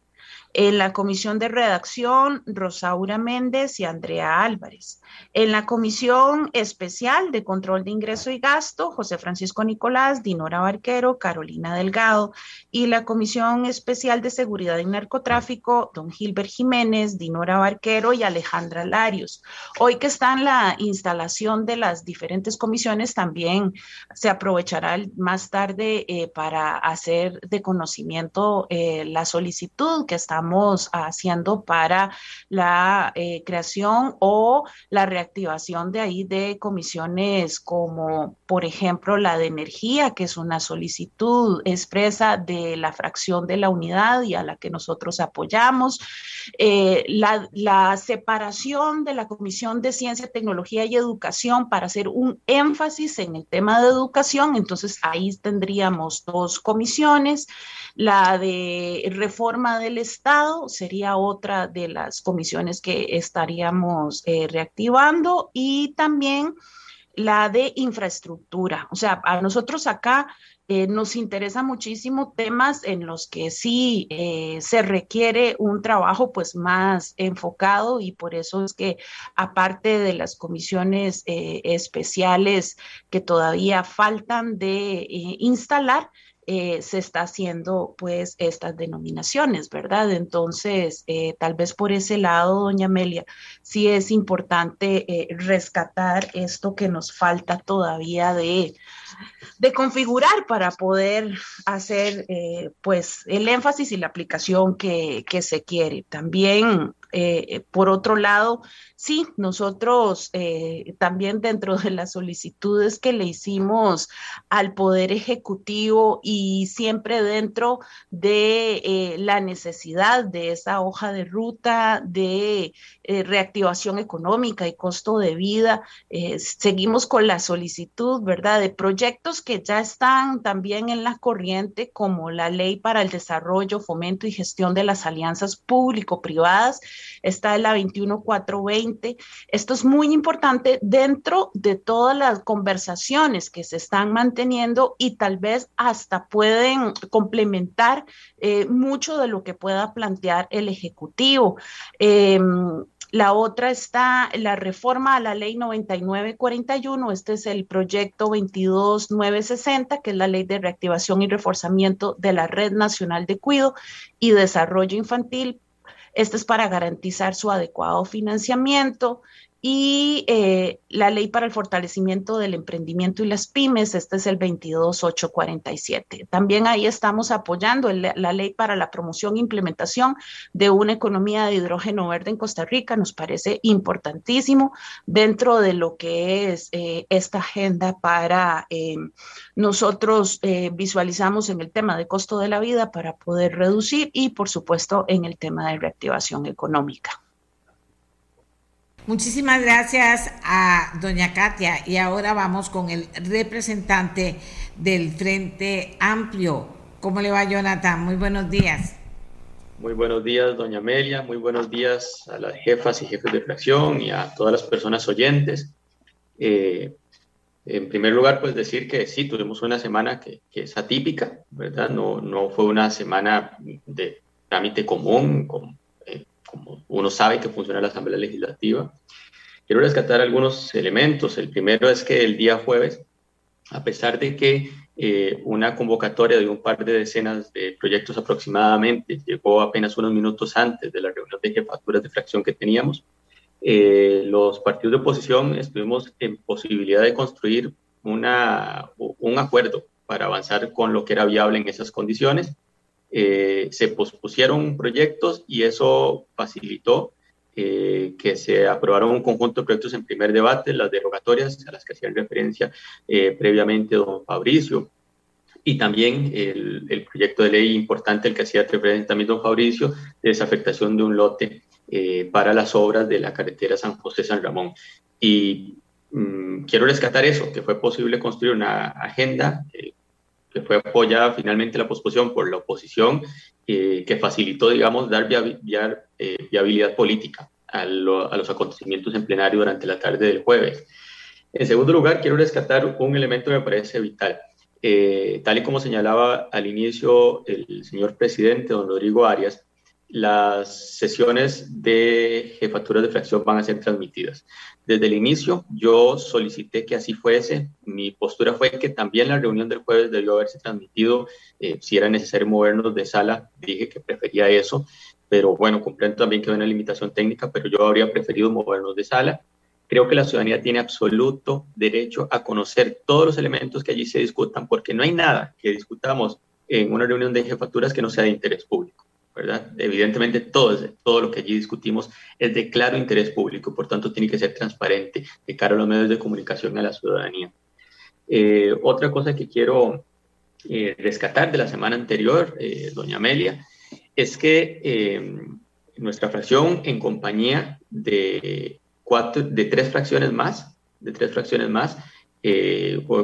En la comisión de redacción, Rosaura Méndez y Andrea Álvarez. En la comisión especial de control de ingreso y gasto, José Francisco Nicolás, Dinora Barquero, Carolina Delgado. Y la comisión especial de seguridad y narcotráfico, don Gilbert Jiménez, Dinora Barquero y Alejandra Larios. Hoy que está en la instalación de las diferentes comisiones, también se aprovechará más tarde eh, para hacer de conocimiento eh, la solicitud que está estamos haciendo para la eh, creación o la reactivación de ahí de comisiones como, por ejemplo, la de energía, que es una solicitud expresa de la fracción de la unidad y a la que nosotros apoyamos. Eh, la, separación de la Comisión de Ciencia, Tecnología y Educación para hacer un énfasis en el tema de educación. Entonces, ahí tendríamos dos comisiones. La de reforma del Estado sería otra de las comisiones que estaríamos eh, reactivando y también la de infraestructura. O sea, a nosotros acá eh, nos interesa muchísimo temas en los que sí eh, se requiere un trabajo pues más enfocado y por eso es que aparte de las comisiones especiales que todavía faltan de instalar, eh, se está haciendo pues estas denominaciones, ¿verdad? Entonces, eh, tal vez por ese lado, doña Amelia, sí es importante eh, rescatar esto que nos falta todavía de, de configurar para poder hacer pues el énfasis y la aplicación que, que se quiere. También eh, por otro lado, sí, nosotros eh, también dentro de las solicitudes que le hicimos al Poder Ejecutivo y siempre dentro de eh, la necesidad de esa hoja de ruta de reactivación económica y costo de vida, seguimos con la solicitud, ¿verdad?, de proyectos que ya están también en la corriente, como la ley para el desarrollo, fomento y gestión de las alianzas público-privadas está la 21420. Esto es muy importante dentro de todas las conversaciones que se están manteniendo y tal vez hasta pueden complementar eh, mucho de lo que pueda plantear el Ejecutivo. Em, la otra está la reforma a la ley 9941. Este es el proyecto 22960, que es la ley de reactivación y reforzamiento de la Red Nacional de Cuido y Desarrollo Infantil esto es para garantizar su adecuado financiamiento. Y eh, la ley para el fortalecimiento del emprendimiento y las pymes, este es el 22847. También ahí estamos apoyando la ley para la promoción e implementación de una economía de hidrógeno verde en Costa Rica, nos parece importantísimo dentro de lo que es eh, esta agenda para eh, nosotros visualizamos en el tema de costo de la vida para poder reducir y por supuesto en el tema de reactivación económica. Muchísimas gracias a doña Katia y ahora vamos con el representante del Frente Amplio. ¿Cómo le va Jonathan? Muy buenos días. Muy buenos días, doña Amelia. Muy buenos días a las jefas y jefes de fracción y a todas las personas oyentes. Eh, en primer lugar, pues decir que sí, tuvimos una semana que, es atípica, ¿verdad? No, no fue una semana de trámite común, con como uno sabe que funciona la Asamblea Legislativa. Quiero rescatar algunos elementos. El primero es que el día jueves, a pesar de que eh, una convocatoria de un par de decenas de proyectos aproximadamente llegó apenas unos minutos antes de la reunión de jefaturas de fracción que teníamos, eh, los partidos de oposición estuvimos en posibilidad de construir una, un acuerdo para avanzar con lo que era viable en esas condiciones eh, se pospusieron proyectos y eso facilitó eh, que se aprobaron un conjunto de proyectos en primer debate, las derogatorias a las que hacían referencia eh, previamente don Fabricio, y también el, proyecto de ley importante, el que hacía referencia también don Fabricio, de desafectación de un lote para las obras de la carretera San José-San Ramón. Y mm, quiero rescatar eso, que fue posible construir una agenda que fue apoyada finalmente la posposición por la oposición, eh, que facilitó, digamos, dar eh, viabilidad política a, los acontecimientos en plenario durante la tarde del jueves. En segundo lugar, quiero rescatar un elemento que me parece vital. Eh, tal y como señalaba al inicio el señor presidente, don Rodrigo Arias, las sesiones de jefaturas de fracción van a ser transmitidas. Desde el inicio yo solicité que así fuese. Mi postura fue que también la reunión del jueves debió haberse transmitido. Eh, si era necesario movernos de sala, dije que prefería eso. Pero bueno, comprendo también que hay una limitación técnica, pero yo habría preferido movernos de sala. Creo que la ciudadanía tiene absoluto derecho a conocer todos los elementos que allí se discutan, porque no hay nada que discutamos en una reunión de jefaturas que no sea de interés público. Evidentemente todo, todo lo que allí discutimos es de claro interés público, por tanto tiene que ser transparente de cara a los medios de comunicación a la ciudadanía. Eh, otra cosa que quiero eh, rescatar de la semana anterior, eh, doña Amelia, es que nuestra fracción en compañía de, cuatro, de tres fracciones más, de tres fracciones más,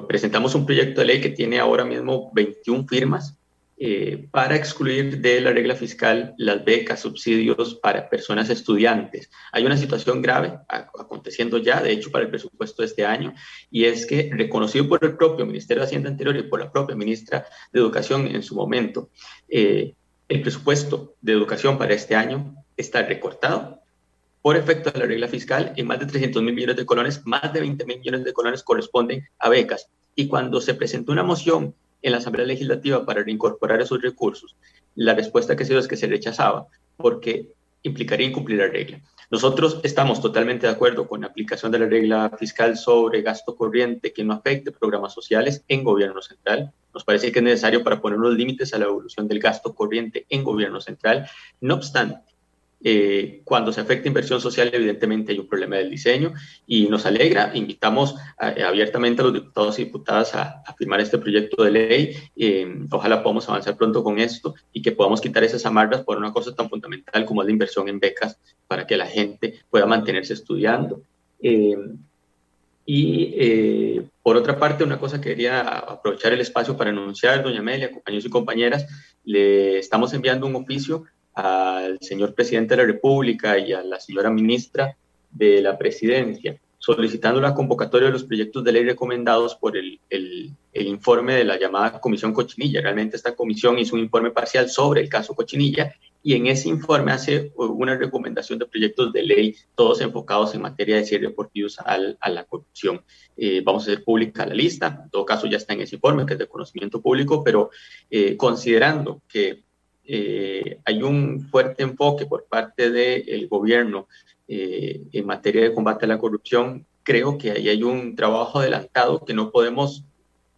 presentamos un proyecto de ley que tiene ahora mismo 21 firmas eh, para excluir de la regla fiscal las becas, subsidios para personas estudiantes. Hay una situación grave aconteciendo ya, de hecho, para el presupuesto de este año, y es que reconocido por el propio Ministerio de Hacienda anterior y por la propia ministra de Educación en su momento, eh, el presupuesto de educación para este año está recortado por efecto de la regla fiscal en más de 300 mil millones de colones, más de 20 mil millones de colones corresponden a becas. Y cuando se presentó una moción en la Asamblea Legislativa para reincorporar esos recursos, la respuesta que se dio es que se rechazaba porque implicaría incumplir la regla. Nosotros estamos totalmente de acuerdo con la aplicación de la regla fiscal sobre gasto corriente que no afecte programas sociales en gobierno central. Nos parece que es necesario para poner unos límites a la evolución del gasto corriente en gobierno central. No obstante, eh, cuando se afecta inversión social, evidentemente hay un problema del diseño y nos alegra. Invitamos eh, abiertamente a los diputados y diputadas a, firmar este proyecto de ley. Eh, ojalá podamos avanzar pronto con esto y que podamos quitar esas amargas por una cosa tan fundamental como es la inversión en becas para que la gente pueda mantenerse estudiando. y por otra parte, una cosa que quería aprovechar el espacio para anunciar, doña Amelia, compañeros y compañeras, le estamos enviando un oficio al señor presidente de la República y a la señora ministra de la presidencia, solicitando la convocatoria de los proyectos de ley recomendados por el, el, informe de la llamada Comisión Cochinilla. Realmente esta comisión hizo un informe parcial sobre el caso Cochinilla y en ese informe hace una recomendación de proyectos de ley, todos enfocados en materia de cierre deportivos al, a la corrupción. Eh, vamos a hacer pública la lista, en todo caso ya está en ese informe que es de conocimiento público, pero eh, considerando que eh, hay un fuerte enfoque por parte del gobierno en materia de combate a la corrupción, creo que ahí hay un trabajo adelantado que no podemos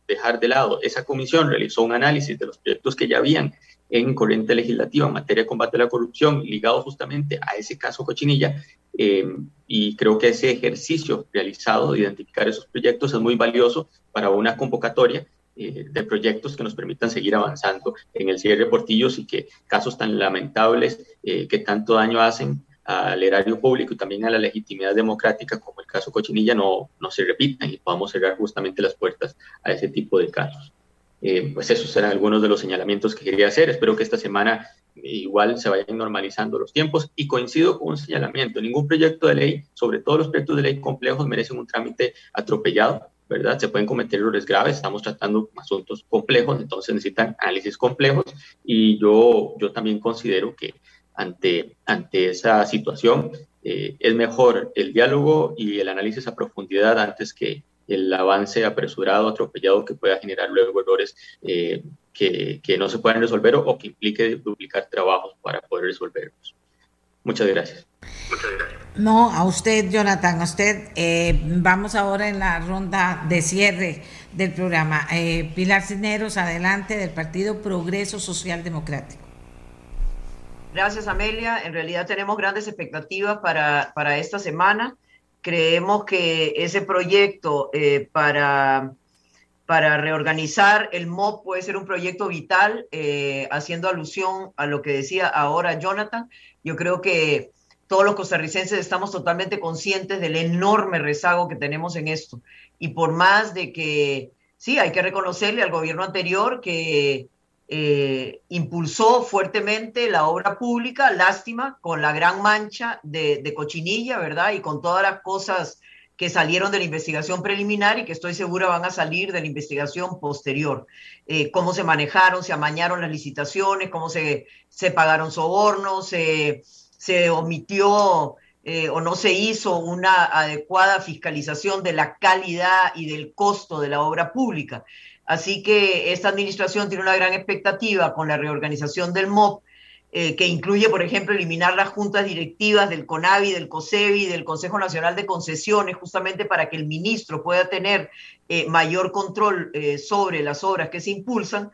dejar de lado. Esa comisión realizó un análisis de los proyectos que ya habían en corriente legislativa en materia de combate a la corrupción, ligado justamente a ese caso Cochinilla, y creo que ese ejercicio realizado de identificar esos proyectos es muy valioso para una convocatoria eh, de proyectos que nos permitan seguir avanzando en el cierre de portillos y que casos tan lamentables eh, que tanto daño hacen al erario público y también a la legitimidad democrática, como el caso Cochinilla, no, no se repitan y podamos cerrar justamente las puertas a ese tipo de casos. Eh, pues esos serán algunos de los señalamientos que quería hacer. Espero que esta semana igual se vayan normalizando los tiempos y coincido con un señalamiento. Ningún proyecto de ley, sobre todo los proyectos de ley complejos, merecen un trámite atropellado. ¿Verdad? Se pueden cometer errores graves, estamos tratando asuntos complejos, entonces necesitan análisis complejos y yo, yo también considero que ante, ante esa situación eh, es mejor el diálogo y el análisis a profundidad antes que el avance apresurado, atropellado que pueda generar luego errores eh, que, que, no se puedan resolver o, o que implique duplicar trabajos para poder resolverlos. Muchas gracias. No, a usted, Jonathan, a usted. Eh, vamos ahora en la ronda de cierre del programa. Eh, Pilar Cisneros, adelante, del Partido Progreso Social Democrático. Gracias, Amelia. En realidad tenemos grandes expectativas para, para esta semana. Creemos que ese proyecto eh, para, para reorganizar el MOB puede ser un proyecto vital, haciendo alusión a lo que decía ahora Jonathan. Yo creo que todos los costarricenses estamos totalmente conscientes del enorme rezago que tenemos en esto. Y por más de que, sí, hay que reconocerle al gobierno anterior que eh, impulsó fuertemente la obra pública, lástima, con la gran mancha de, cochinilla, ¿verdad? Y con todas las cosas que salieron de la investigación preliminar y que estoy segura van a salir de la investigación posterior. Eh, cómo se manejaron, se amañaron las licitaciones, cómo se, se pagaron sobornos, se se omitió eh, o no se hizo una adecuada fiscalización de la calidad y del costo de la obra pública. Así que esta administración tiene una gran expectativa con la reorganización del MOP, eh, que incluye, por ejemplo, eliminar las juntas directivas del CONAVI, del COSEBI, del Consejo Nacional de Concesiones, justamente para que el ministro pueda tener eh, mayor control sobre las obras que se impulsan,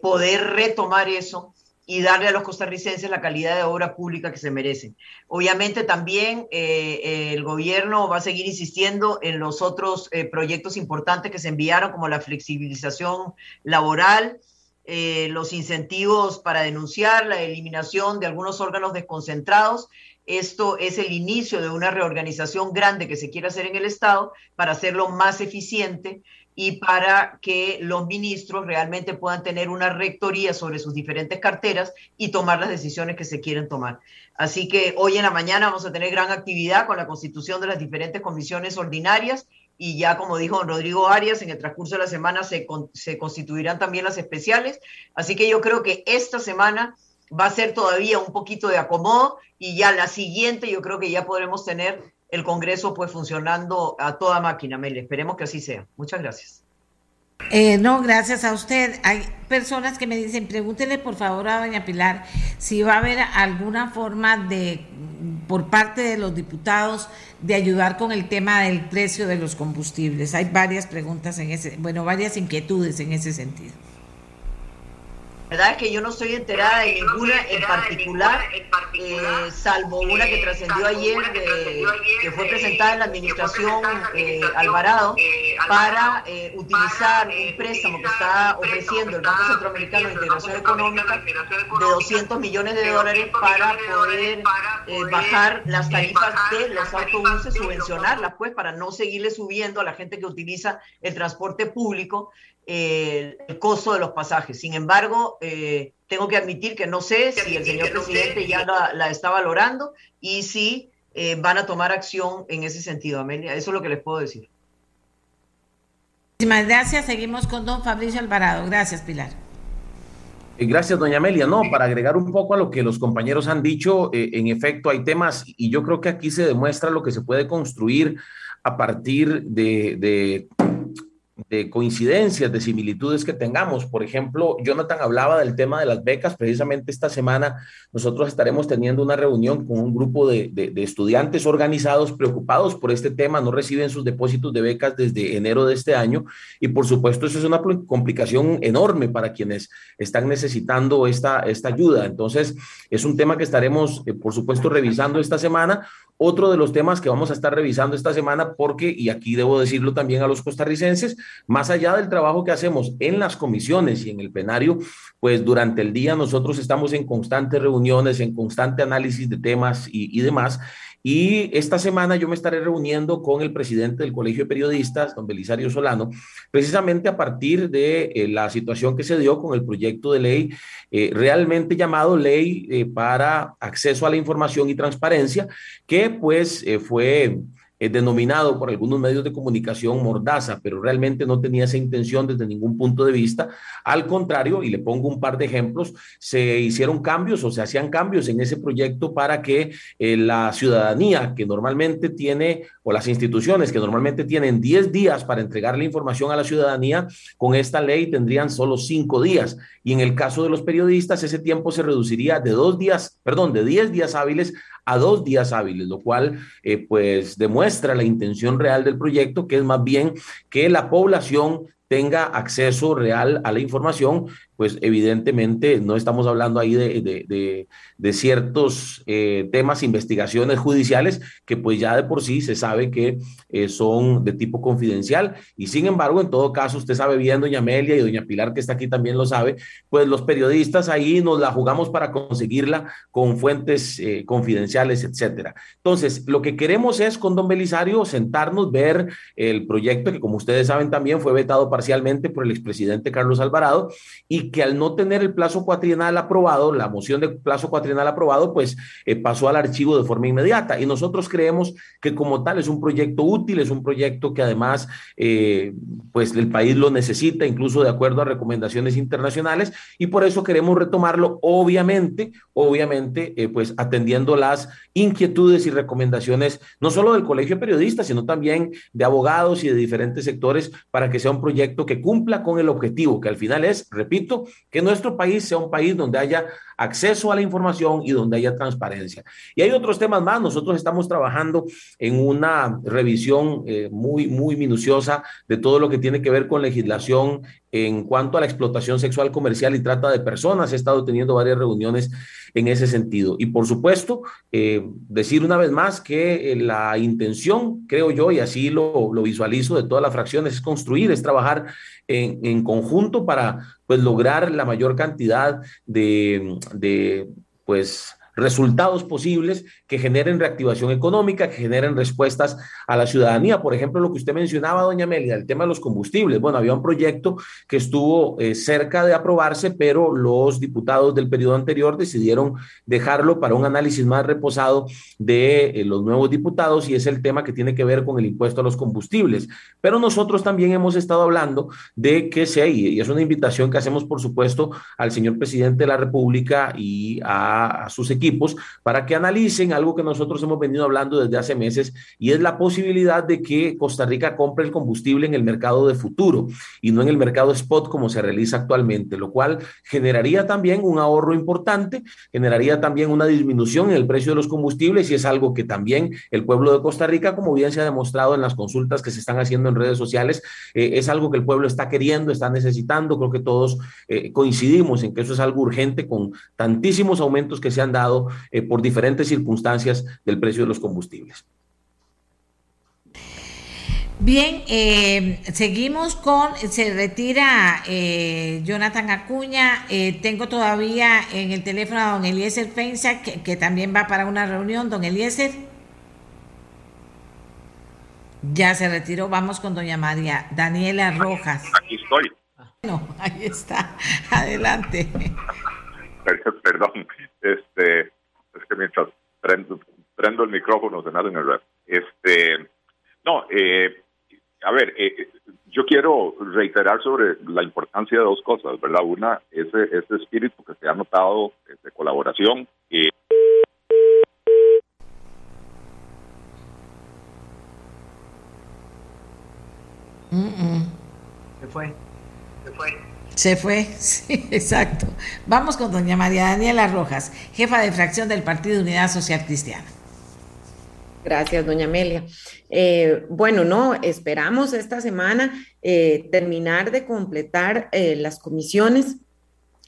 poder retomar eso y darle a los costarricenses la calidad de obra pública que se merecen. Obviamente también eh, el gobierno va a seguir insistiendo en los otros eh, proyectos importantes que se enviaron, como la flexibilización laboral, eh, los incentivos para denunciar, la eliminación de algunos órganos desconcentrados. Esto es el inicio de una reorganización grande que se quiere hacer en el Estado para hacerlo más eficiente y para que los ministros realmente puedan tener una rectoría sobre sus diferentes carteras y tomar las decisiones que se quieren tomar. Así que hoy en la mañana vamos a tener gran actividad con la constitución de las diferentes comisiones ordinarias y ya como dijo Rodrigo Arias, en el transcurso de la semana se, se constituirán también las especiales. Así que yo creo que esta semana va a ser todavía un poquito de acomodo y ya la siguiente yo creo que ya podremos tener el Congreso pues funcionando a toda máquina, Mel. Esperemos que así sea. Muchas gracias. Eh, no, gracias a usted. Hay personas que me dicen, pregúntele por favor a doña Pilar si va a haber alguna forma de, por parte de los diputados, de ayudar con el tema del precio de los combustibles. Hay varias preguntas en ese, bueno, varias inquietudes en ese sentido verdad es que yo no estoy enterada de ninguna en particular, eh, salvo una que trascendió ayer, que fue presentada en la administración eh, Alvarado, para eh, utilizar un préstamo que está ofreciendo el Banco Centroamericano de Integración Económica de 200 millones de dólares para poder bajar las tarifas de los autobuses, subvencionarlas, pues, para no seguirle subiendo a la gente que utiliza el transporte público el, costo de los pasajes. Sin embargo, eh, tengo que admitir que no sé si el señor presidente ya la, está valorando y si eh, van a tomar acción en ese sentido, Amelia. Eso es lo que les puedo decir. Muchísimas gracias. Seguimos con don Fabricio Alvarado. Gracias, Pilar. Eh, gracias, doña Amelia. No, para agregar un poco a lo que los compañeros han dicho, en efecto hay temas y yo creo que aquí se demuestra lo que se puede construir a partir de de coincidencias, de similitudes que tengamos. Por ejemplo, Jonathan hablaba del tema de las becas. Precisamente esta semana nosotros estaremos teniendo una reunión con un grupo de, de, estudiantes organizados preocupados por este tema. No reciben sus depósitos de becas desde enero de este año y por supuesto eso es una complicación enorme para quienes están necesitando esta, esta ayuda. Entonces, es un tema que estaremos, eh, por supuesto, revisando esta semana. Otro de los temas que vamos a estar revisando esta semana, porque, y aquí debo decirlo también a los costarricenses, más allá del trabajo que hacemos en las comisiones y en el plenario, pues durante el día nosotros estamos en constantes reuniones, en constante análisis de temas y, y demás. Y esta semana yo me estaré reuniendo con el presidente del Colegio de Periodistas, don Belisario Solano, precisamente a partir de eh, la situación que se dio con el proyecto de ley eh, realmente llamado Ley eh, para Acceso a la Información y Transparencia, que pues fue denominado por algunos medios de comunicación mordaza, pero realmente no tenía esa intención desde ningún punto de vista. Al contrario, y le pongo un par de ejemplos, se hicieron cambios o se hacían cambios en ese proyecto para que eh, la ciudadanía que normalmente tiene, o las instituciones que normalmente tienen 10 días para entregar la información a la ciudadanía, con esta ley tendrían solo 5 días. Y en el caso de los periodistas, ese tiempo se reduciría de dos días, perdón, de 10 días hábiles a dos días hábiles, lo cual eh, pues demuestra la intención real del proyecto, que es más bien que la población tenga acceso real a la información pues evidentemente no estamos hablando ahí de, ciertos eh, temas, investigaciones judiciales que pues ya de por sí se sabe que eh, son de tipo confidencial y sin embargo en todo caso usted sabe bien doña Amelia y doña Pilar que está aquí también lo sabe, pues los periodistas ahí nos la jugamos para conseguirla con fuentes eh, confidenciales, etcétera. Entonces, lo que queremos es con don Belisario sentarnos, ver el proyecto que como ustedes saben también fue vetado parcialmente por el expresidente Carlos Alvarado y que al no tener el plazo cuatrienal aprobado, la moción de plazo cuatrienal aprobado, pues eh, pasó al archivo de forma inmediata. Y nosotros creemos que como tal es un proyecto útil, es un proyecto que además, eh, pues el país lo necesita, incluso de acuerdo a recomendaciones internacionales, y por eso queremos retomarlo, obviamente, obviamente, eh, pues atendiendo las inquietudes y recomendaciones, no solo del Colegio de Periodistas, sino también de abogados y de diferentes sectores, para que sea un proyecto que cumpla con el objetivo, que al final es, repito, que nuestro país sea un país donde haya acceso a la información y donde haya transparencia. Y hay otros temas más. Nosotros estamos trabajando en una revisión eh, muy, muy minuciosa de todo lo que tiene que ver con legislación en cuanto a la explotación sexual comercial y trata de personas. He estado teniendo varias reuniones en ese sentido. Y por supuesto, eh, decir una vez más que eh, la intención, creo yo, y así lo, lo, visualizo de todas las fracciones, es construir, es trabajar en, en conjunto para pues, lograr la mayor cantidad de, de pues, resultados posibles que generen reactivación económica, que generen respuestas a la ciudadanía. Por ejemplo, lo que usted mencionaba, doña Amelia, el tema de los combustibles. Bueno, había un proyecto que estuvo eh, cerca de aprobarse, pero los diputados del periodo anterior decidieron dejarlo para un análisis más reposado de eh, los nuevos diputados y es el tema que tiene que ver con el impuesto a los combustibles. Pero nosotros también hemos estado hablando de que se, y es una invitación que hacemos, por supuesto, al señor presidente de la República y a, sus equipos para que analicen algo que nosotros hemos venido hablando desde hace meses y es la posibilidad de que Costa Rica compre el combustible en el mercado de futuro y no en el mercado spot como se realiza actualmente, lo cual generaría también un ahorro importante, generaría también una disminución en el precio de los combustibles y es algo que también el pueblo de Costa Rica, como bien se ha demostrado en las consultas que se están haciendo en redes sociales, eh, es algo que el pueblo está queriendo, está necesitando. Creo que todos eh, coincidimos en que eso es algo urgente con tantísimos aumentos que se han dado eh, por diferentes circunstancias del precio de los combustibles. Bien, eh, seguimos con, se retira eh, Jonathan Acuña, tengo todavía en el teléfono a don Eliezer Fensa, que, que, también va para una reunión, don Eliezer. Ya se retiró, vamos con doña María Daniela Rojas. Aquí estoy. No, ahí está, adelante. Perdón, este, es que mientras prendo, prendo el micrófono se me en el Este, no, eh, a ver, eh, yo quiero reiterar sobre la importancia de dos cosas, ¿verdad? Una, ese, ese espíritu que se ha notado de colaboración. y Se fue. Se fue. Se fue, sí, exacto. Vamos con doña María Daniela Rojas, jefa de fracción del Partido Unidad Social Cristiana. Gracias, doña Amelia. Eh, bueno, no, esperamos esta semana eh, terminar de completar eh, las comisiones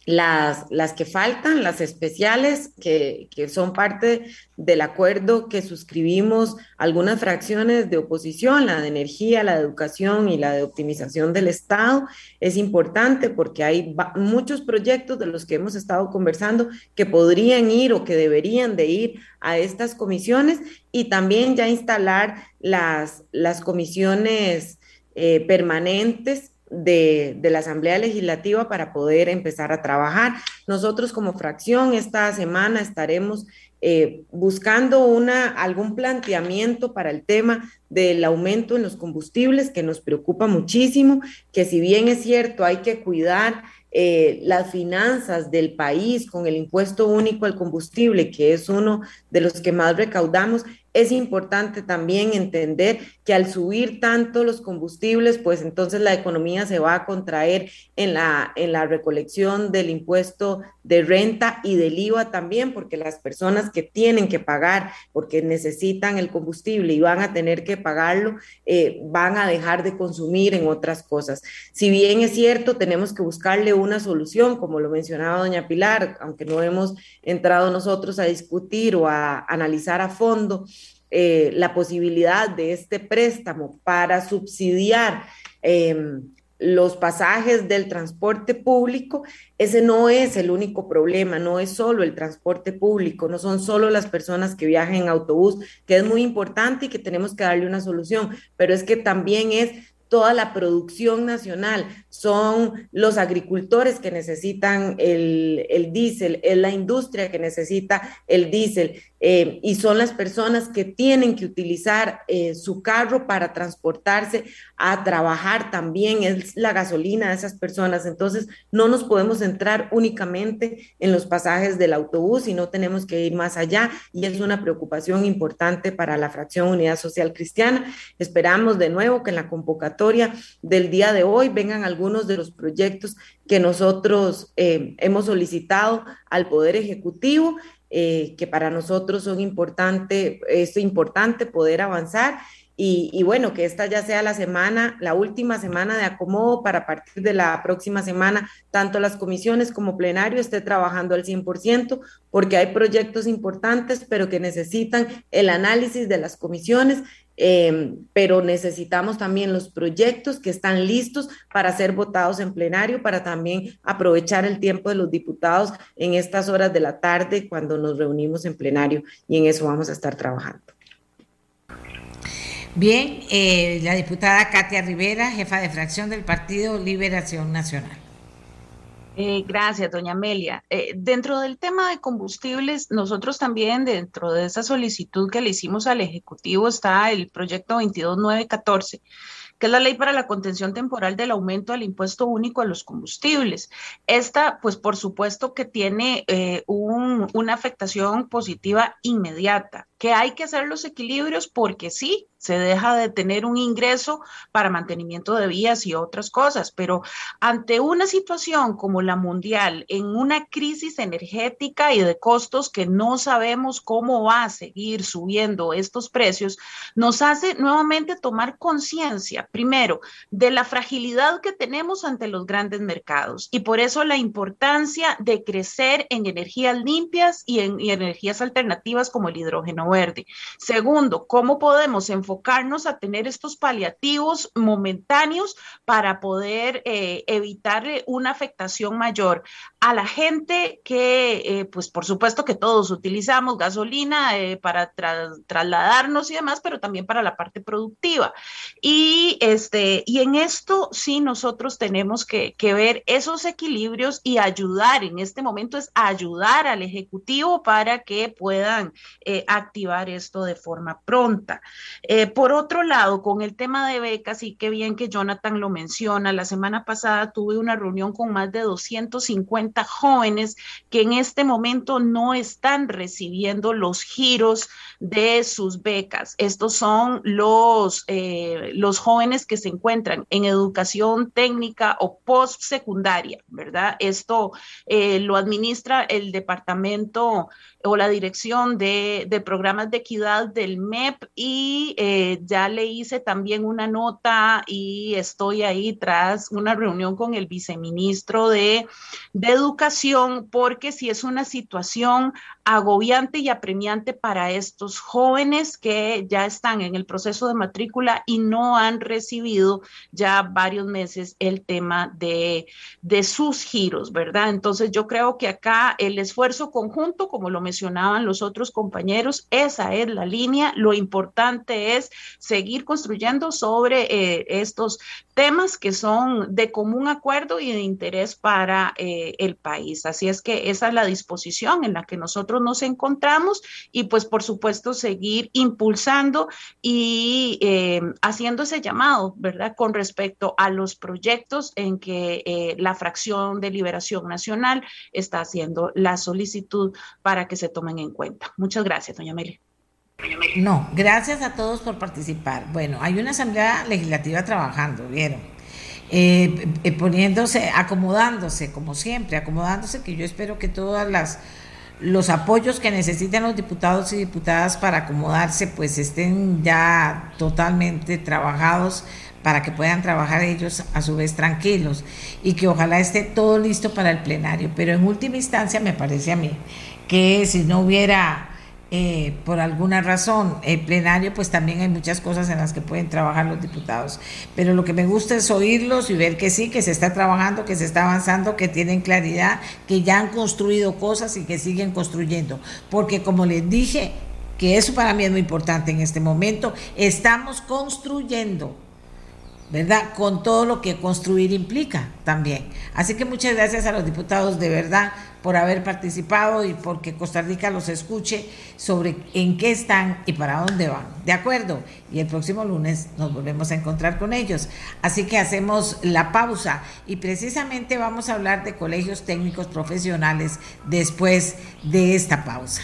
las, las que faltan, las especiales, que, que, son parte del acuerdo que suscribimos algunas fracciones de oposición, la de energía, la de educación y la de optimización del Estado, es importante porque hay muchos proyectos de los que hemos estado conversando que podrían ir o que deberían de ir a estas comisiones y también ya instalar las, las comisiones eh, permanentes de, la Asamblea Legislativa para poder empezar a trabajar. Nosotros como fracción esta semana estaremos eh, buscando una, algún planteamiento para el tema del aumento en los combustibles que nos preocupa muchísimo, que si bien es cierto hay que cuidar eh, las finanzas del país con el impuesto único al combustible, que es uno de los que más recaudamos, es importante también entender que al subir tanto los combustibles, pues entonces la economía se va a contraer en la, en la recolección del impuesto de renta y del IVA también, porque las personas que tienen que pagar porque necesitan el combustible y van a tener que pagarlo, eh, van a dejar de consumir en otras cosas. Si bien es cierto, tenemos que buscarle una solución, como lo mencionaba doña Pilar, aunque no hemos entrado nosotros a discutir o a analizar a fondo eh, la posibilidad de este préstamo para subsidiar em, los pasajes del transporte público, ese no es el único problema, no es solo el transporte público, no son solo las personas que viajan en autobús, que es muy importante y que tenemos que darle una solución, pero es que también es toda la producción nacional, son los agricultores que necesitan el, el diésel, es la industria que necesita el diésel, eh, y son las personas que tienen que utilizar eh, su carro para transportarse a trabajar también, es la gasolina de esas personas. Entonces, no nos podemos centrar únicamente en los pasajes del autobús, sino tenemos que ir más allá y es una preocupación importante para la fracción Unidad Social Cristiana. Esperamos de nuevo que en la convocatoria del día de hoy. Vengan algunos de los proyectos que nosotros eh, hemos solicitado al Poder Ejecutivo eh, que para nosotros son importante, es importante poder avanzar y, bueno, que esta ya sea la semana, la última semana de acomodo para partir de la próxima semana, tanto las comisiones como plenario esté trabajando al 100%, porque hay proyectos importantes, pero que necesitan el análisis de las comisiones eh, pero necesitamos también los proyectos que están listos para ser votados en plenario, para también aprovechar el tiempo de los diputados en estas horas de la tarde cuando nos reunimos en plenario y en eso vamos a estar trabajando. Bien, eh, la diputada Katia Rivera, jefa de fracción del Partido Liberación Nacional. Eh, gracias, doña Amelia. Eh, dentro del tema de combustibles, nosotros también, dentro de esa solicitud que le hicimos al Ejecutivo, está el proyecto 22914 que es la ley para la contención temporal del aumento del impuesto único a los combustibles. Esta, pues por supuesto que tiene eh, una afectación positiva inmediata, que hay que hacer los equilibrios porque sí, se deja de tener un ingreso para mantenimiento de vías y otras cosas, pero ante una situación como la mundial, en una crisis energética y de costos que no sabemos cómo va a seguir subiendo estos precios, nos hace nuevamente tomar conciencia, primero, de la fragilidad que tenemos ante los grandes mercados y por eso la importancia de crecer en energías limpias y en y energías alternativas como el hidrógeno Segundo, cómo podemos enfocar enfocarnos a tener estos paliativos momentáneos para poder eh, evitar una afectación mayor a la gente que, eh, pues por supuesto que todos utilizamos gasolina eh, para trasladarnos y demás, pero también para la parte productiva. Y, este, y en esto sí nosotros tenemos que, ver esos equilibrios y ayudar, en este momento es ayudar al Ejecutivo para que puedan activar esto de forma pronta. Eh, por otro lado, con el tema de becas, y qué bien que Jonathan lo menciona, la semana pasada tuve una reunión con más de 250 40 jóvenes que en este momento no están recibiendo los giros de sus becas. Estos son los, eh, los jóvenes que se encuentran en educación técnica o postsecundaria, ¿verdad? Esto eh, lo administra el departamento o la dirección de, programas de equidad del MEP y eh, ya le hice también una nota y estoy ahí tras una reunión con el viceministro de, Educación porque si es una situación agobiante y apremiante para estos jóvenes que ya están en el proceso de matrícula y no han recibido ya varios meses el tema de, de sus giros, ¿verdad? Entonces yo creo que acá el esfuerzo conjunto, como lo los otros compañeros, esa es la línea. Lo importante es seguir construyendo sobre eh, estos temas que son de común acuerdo y de interés para eh, el país. Así es que esa es la disposición en la que nosotros nos encontramos y pues por supuesto seguir impulsando y eh, haciendo ese llamado, ¿verdad? Con respecto a los proyectos en que la fracción de liberación nacional está haciendo la solicitud para que se tomen en cuenta. Muchas gracias, doña Amelia. No, gracias a todos por participar. Bueno, hay una asamblea legislativa trabajando, ¿vieron? Eh, eh, poniéndose, acomodándose, como siempre, acomodándose, que yo espero que todas las los apoyos que necesitan los diputados y diputadas para acomodarse, pues estén ya totalmente trabajados para que puedan trabajar ellos a su vez tranquilos y que ojalá esté todo listo para el plenario. Pero en última instancia me parece a mí que si no hubiera eh, por alguna razón el plenario, pues también hay muchas cosas en las que pueden trabajar los diputados. Pero lo que me gusta es oírlos y ver que sí, que se está trabajando, que se está avanzando, que tienen claridad, que ya han construido cosas y que siguen construyendo. Porque como les dije, que eso para mí es muy importante en este momento, estamos construyendo ¿verdad? Con todo lo que construir implica también. Así que muchas gracias a los diputados de verdad por haber participado y porque Costa Rica los escuche sobre en qué están y para dónde van. ¿De acuerdo? Y el próximo lunes nos volvemos a encontrar con ellos. Así que hacemos la pausa y precisamente vamos a hablar de colegios técnicos profesionales después de esta pausa.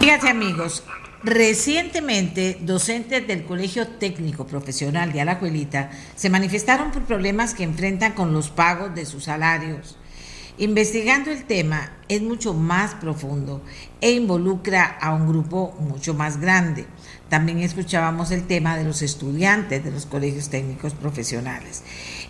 Fíjense amigos, recientemente docentes del Colegio Técnico Profesional de Alajuelita se manifestaron por problemas que enfrentan con los pagos de sus salarios. Investigando el tema es mucho más profundo e involucra a un grupo mucho más grande. También escuchábamos el tema de los estudiantes de los colegios técnicos profesionales.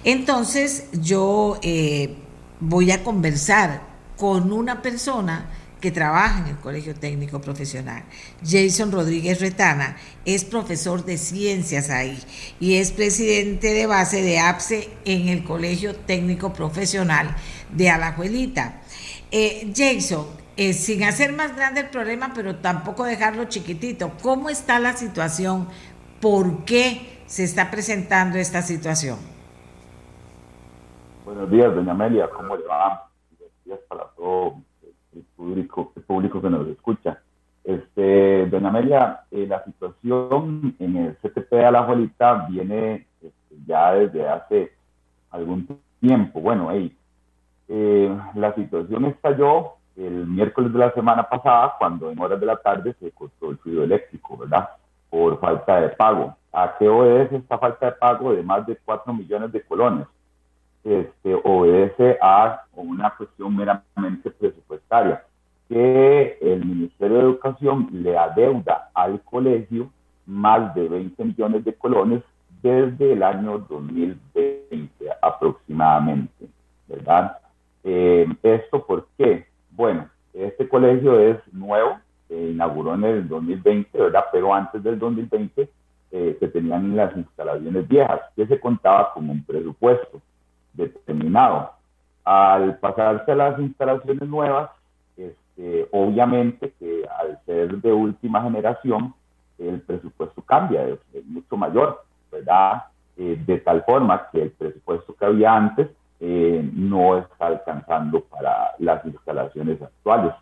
Entonces yo eh, voy a conversar con una persona que trabaja en el Colegio Técnico Profesional. Jason Rodríguez Retana es profesor de ciencias ahí y es presidente de base de APSE en el Colegio Técnico Profesional de Alajuelita. Eh, Jason, eh, sin hacer más grande el problema, pero tampoco dejarlo chiquitito, ¿cómo está la situación? ¿Por qué se está presentando esta situación? Buenos días, doña Amelia, ¿cómo le va? Buenos días para todos el público, público que nos escucha. Este, doña Amelia, eh, la situación en el CTP de la Juelita viene este, ya desde hace algún tiempo. Bueno, hey, eh, la situación estalló el miércoles de la semana pasada cuando en horas de la tarde se cortó el fluido eléctrico, ¿verdad? Por falta de pago. ¿A qué obedece esta falta de pago de más de 4 millones de colones? este, obedece a una cuestión meramente presupuestaria, que el Ministerio de Educación le adeuda al colegio más de 20 millones de colones desde el año 2020 aproximadamente, ¿verdad? Eh, ¿Esto por qué? Bueno, este colegio es nuevo, inauguró en el 2020, ¿verdad? Pero antes del 2020 eh, se tenían las instalaciones viejas, que se contaba como un presupuesto determinado. Al pasarse a las instalaciones nuevas, este, obviamente que al ser de última generación, el presupuesto cambia, es, mucho mayor, ¿verdad? Eh, de tal forma que el presupuesto que había antes eh, no está alcanzando para las instalaciones actuales.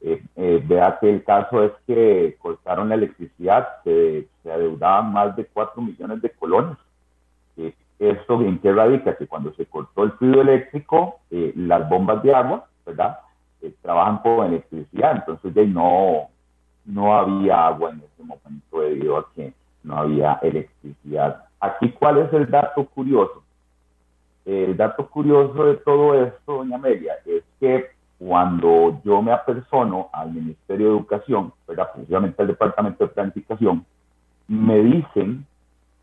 Eh, vea que el caso es que cortaron la electricidad, se, se adeudaban más de 4 millones de colones. Eh, ¿Esto en qué radica? Que cuando se cortó el fluido eléctrico, eh, las bombas de agua, ¿verdad? Eh, trabajan con electricidad, entonces ya no, no había agua en ese momento debido a que no había electricidad. Aquí, ¿cuál es el dato curioso? El dato curioso de todo esto, doña Amelia, es que cuando yo me apersono al Ministerio de Educación, ¿verdad? precisamente al Departamento de Planificación, me dicen.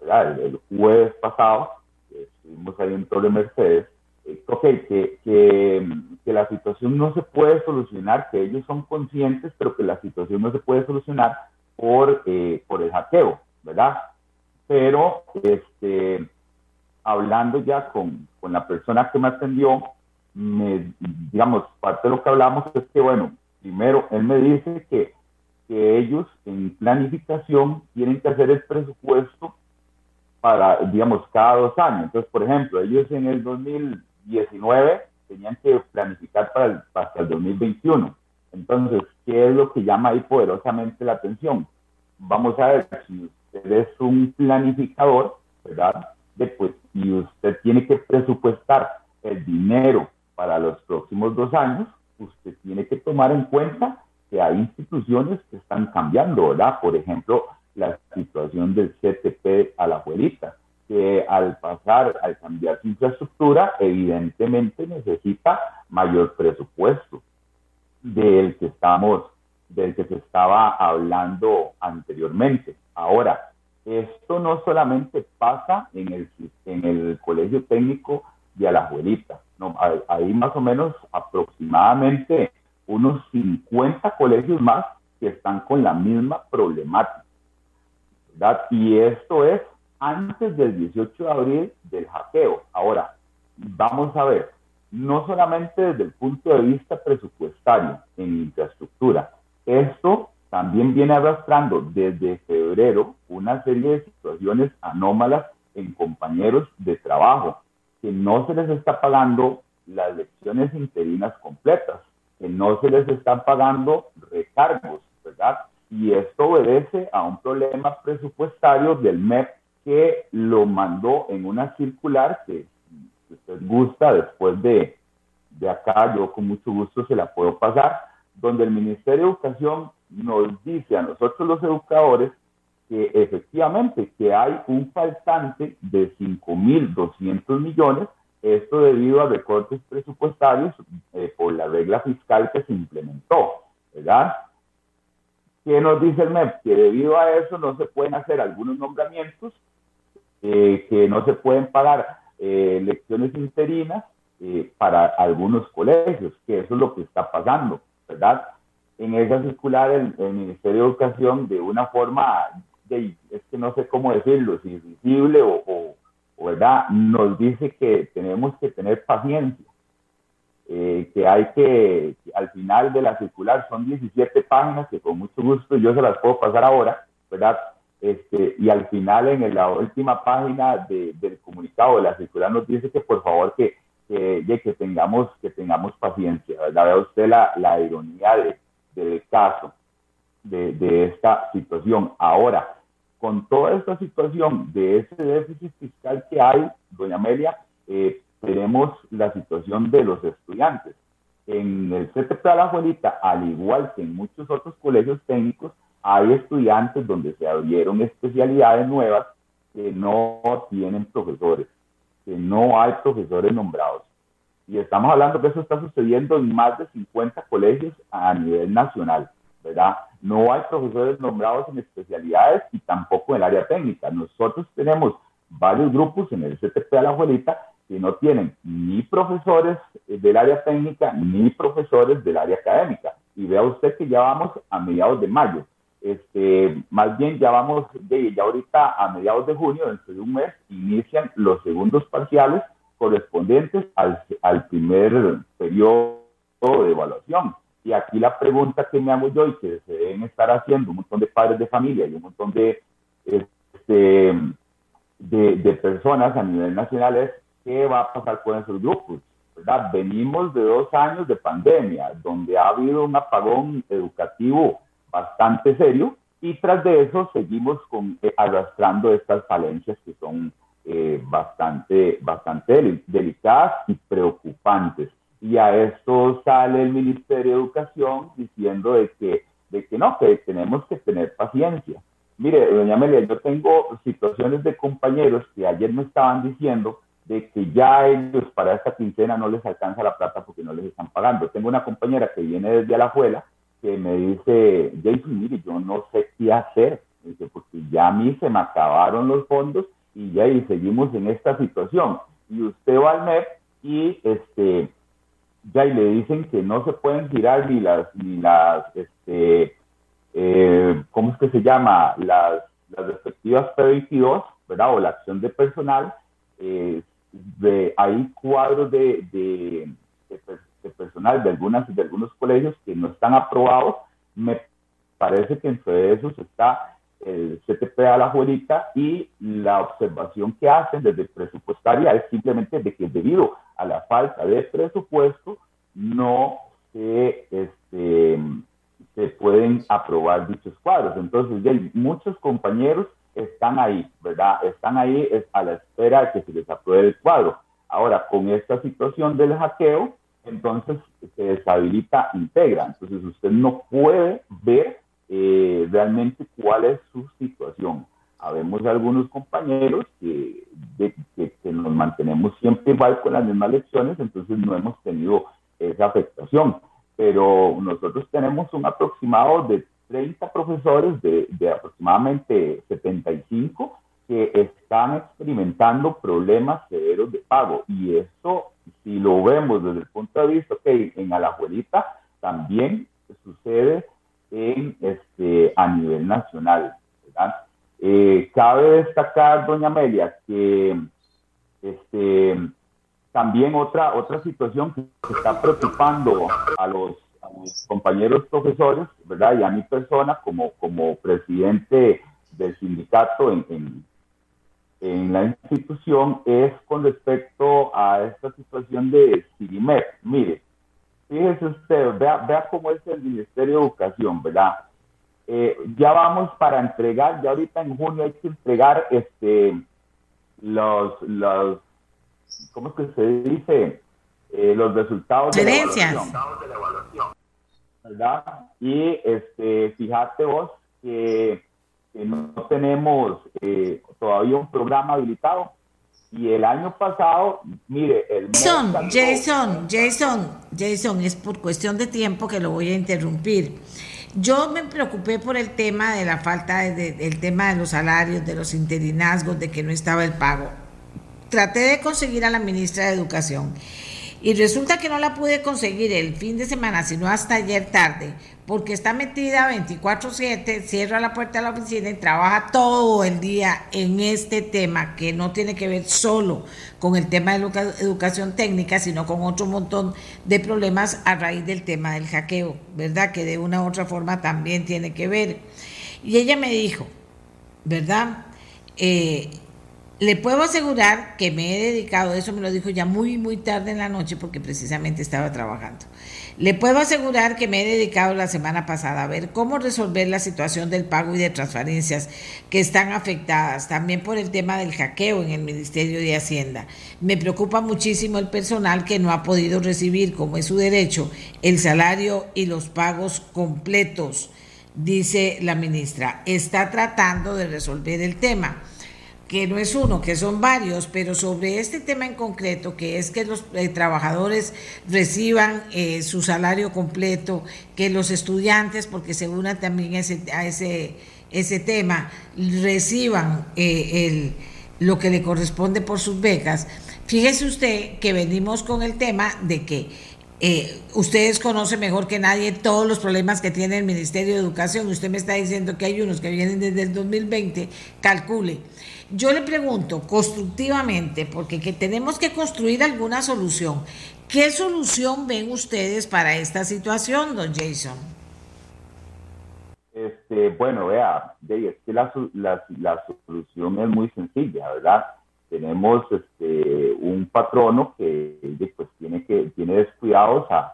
El, jueves pasado, estuvimos ahí en Torre Mercedes, eh, que, la situación no se puede solucionar, que ellos son conscientes, pero que la situación no se puede solucionar por, eh, por el hackeo, ¿verdad? Pero, este, hablando ya con, con la persona que me atendió, me, digamos, parte de lo que hablamos es que, bueno, primero, él me dice que, que ellos en planificación tienen que hacer el presupuesto para, digamos, cada dos años. Entonces, por ejemplo, ellos en el 2019 tenían que planificar para el, hasta el 2021. Entonces, ¿qué es lo que llama ahí poderosamente la atención? Vamos a ver, si usted es un planificador, ¿verdad? Después, y usted tiene que presupuestar el dinero para los próximos dos años, usted tiene que tomar en cuenta que hay instituciones que están cambiando, ¿verdad? Por ejemplo, la situación del CTP a la abuelita, que al pasar, al cambiar su infraestructura, evidentemente necesita mayor presupuesto del que estamos, del que se estaba hablando anteriormente. Ahora, esto no solamente pasa en el, en el colegio técnico de Alajuelita, no, hay más o menos aproximadamente unos 50 colegios más que están con la misma problemática. ¿verdad? Y esto es antes del 18 de abril del hackeo. Ahora, vamos a ver, no solamente desde el punto de vista presupuestario en infraestructura, esto también viene arrastrando desde febrero una serie de situaciones anómalas en compañeros de trabajo, que no se les está pagando las lecciones interinas completas, que no se les están pagando recargos, ¿verdad? Y esto obedece a un problema presupuestario del MEP que lo mandó en una circular que, si usted gusta, después de, de acá, yo con mucho gusto se la puedo pasar, donde el Ministerio de Educación nos dice a nosotros los educadores que efectivamente que hay un faltante de 5.200 millones, esto debido a recortes presupuestarios eh, por la regla fiscal que se implementó, ¿verdad? ¿Qué nos dice el MEP? Que debido a eso no se pueden hacer algunos nombramientos, eh, que no se pueden pagar eh, lecciones interinas para algunos colegios, que eso es lo que está pasando, ¿verdad? en esa circular el, Ministerio de Educación de una forma, de, es que no sé cómo decirlo, si visible o, o, ¿verdad? Nos dice que tenemos que tener paciencia, eh, que hay que, al final de la circular son 17 páginas que con mucho gusto yo se las puedo pasar ahora, ¿verdad? Este, y al final en la última página del comunicado de la circular nos dice que por favor que, que, que tengamos, que tengamos paciencia, ¿verdad? Vea usted la, la ironía de del caso de, de esta situación. Ahora, con toda esta situación de ese déficit fiscal que hay, doña Amelia, eh, tenemos la situación de los estudiantes. En el CTP de la Juelita, al igual que en muchos otros colegios técnicos, hay estudiantes donde se abrieron especialidades nuevas que no tienen profesores, que no hay profesores nombrados. Y estamos hablando que eso está sucediendo en más de 50 colegios a nivel nacional, ¿verdad? No hay profesores nombrados en especialidades y tampoco en el área técnica. Nosotros tenemos varios grupos en el CTP de la Abuelita que no tienen ni profesores del área técnica ni profesores del área académica. Y vea usted que ya vamos a mediados de mayo. Este, más bien ya vamos de ya ahorita a mediados de junio, dentro de un mes, inician los segundos parciales correspondientes al, al primer periodo de evaluación. Y aquí la pregunta que me hago yo y que se deben estar haciendo un montón de padres de familia y un montón de, este, de, de, personas a nivel nacional es qué va a pasar con esos grupos. ¿verdad? Venimos de dos años de pandemia, donde ha habido un apagón educativo bastante serio Y tras de eso seguimos con, eh, arrastrando estas falencias que son eh, bastante, bastante delicadas y preocupantes. Y a esto sale el Ministerio de Educación diciendo de que, de que no, que tenemos que tener paciencia. Mire, doña Amelia, yo tengo situaciones de compañeros que ayer me estaban diciendo de que ya ellos para esta quincena no les alcanza la plata porque no les están pagando. Tengo una compañera que viene desde Alajuela que me dice, Jason, mire, yo no sé qué hacer, dice, porque ya a mí se me acabaron los fondos y ya y seguimos en esta situación. Y usted va al MEP y este ya y le dicen que no se pueden girar ni las ni las este eh, ¿cómo es que se llama? Las, las respectivas P22, ¿verdad? O la acción de personal. Eh, de, hay cuadros de, de, de, personal de, algunas, de algunos colegios que no están aprobados. Me parece que entre esos está el CTP a la juelita y la observación que hacen desde presupuestaria es simplemente de que debido a la falta de presupuesto no se, este, se pueden aprobar dichos cuadros. Entonces, ya muchos compañeros están ahí, ¿verdad? Están ahí a la espera de que se les apruebe el cuadro. Ahora, con esta situación del hackeo, entonces se deshabilita Integra. Entonces, usted no puede ver eh, realmente cuál es su situación. Habemos algunos compañeros que, que, nos mantenemos siempre igual con las mismas lecciones, entonces no hemos tenido esa afectación. Pero nosotros tenemos un aproximado de 30 profesores de, de aproximadamente 75 que están experimentando problemas severos de pago. Y eso, si lo vemos desde el punto de vista, que en Alajuelita también sucede en, este, a nivel nacional. Eh, cabe destacar, doña Amelia, que este, también otra, otra situación que está preocupando a los, compañeros profesores, ¿verdad? Y a mi persona como, como presidente del sindicato en, en, la institución es con respecto a esta situación de Sirimet. Mire, fíjese usted, vea, vea cómo es el Ministerio de Educación, ¿verdad? Eh, ya vamos para entregar, ya ahorita en junio hay que entregar este los, los ¿cómo es que se dice? Eh, los resultados de la, evaluación, ¿verdad? Y este, fíjate vos que, no tenemos eh, todavía un programa habilitado y el año pasado, mire, el Jason, Jason, Jason, Jason, es por cuestión de tiempo que lo voy a interrumpir. Yo me preocupé por el tema de la falta de, del tema de los salarios, de los interinazgos, de que no estaba el pago. Traté de conseguir a la ministra de Educación y resulta que no la pude conseguir el fin de semana, sino hasta ayer tarde, porque está metida 24/7, cierra la puerta de la oficina y trabaja todo el día en este tema que no tiene que ver solo con el tema de educación técnica, sino con otro montón de problemas a raíz del tema del hackeo, ¿verdad? Que de una u otra forma también tiene que ver. Y ella me dijo, ¿verdad? Eh, le puedo asegurar que me he dedicado, eso me lo dijo ya muy, muy tarde en la noche porque precisamente estaba trabajando. Le puedo asegurar que me he dedicado la semana pasada a ver cómo resolver la situación del pago y de transferencias que están afectadas, también por el tema del hackeo en el Ministerio de Hacienda. Me preocupa muchísimo el personal que no ha podido recibir, como es su derecho, el salario y los pagos completos, dice la ministra. Está tratando de resolver el tema que no es uno, que son varios, pero sobre este tema en concreto, que es que los eh, trabajadores reciban eh, su salario completo, que los estudiantes, porque se unan también ese, a ese, ese tema, reciban eh, el, lo que le corresponde por sus becas. Fíjese usted que venimos con el tema de que ustedes conocen mejor que nadie todos los problemas que tiene el Ministerio de Educación. Usted me está diciendo que hay unos que vienen desde el 2020. Calcule. Yo le pregunto constructivamente, porque que tenemos que construir alguna solución. ¿Qué solución ven ustedes para esta situación, don Jason? Este, bueno, vea, es que la, la, solución es muy sencilla, ¿verdad? Tenemos este, un patrono que pues, tiene, que tiene descuidados a,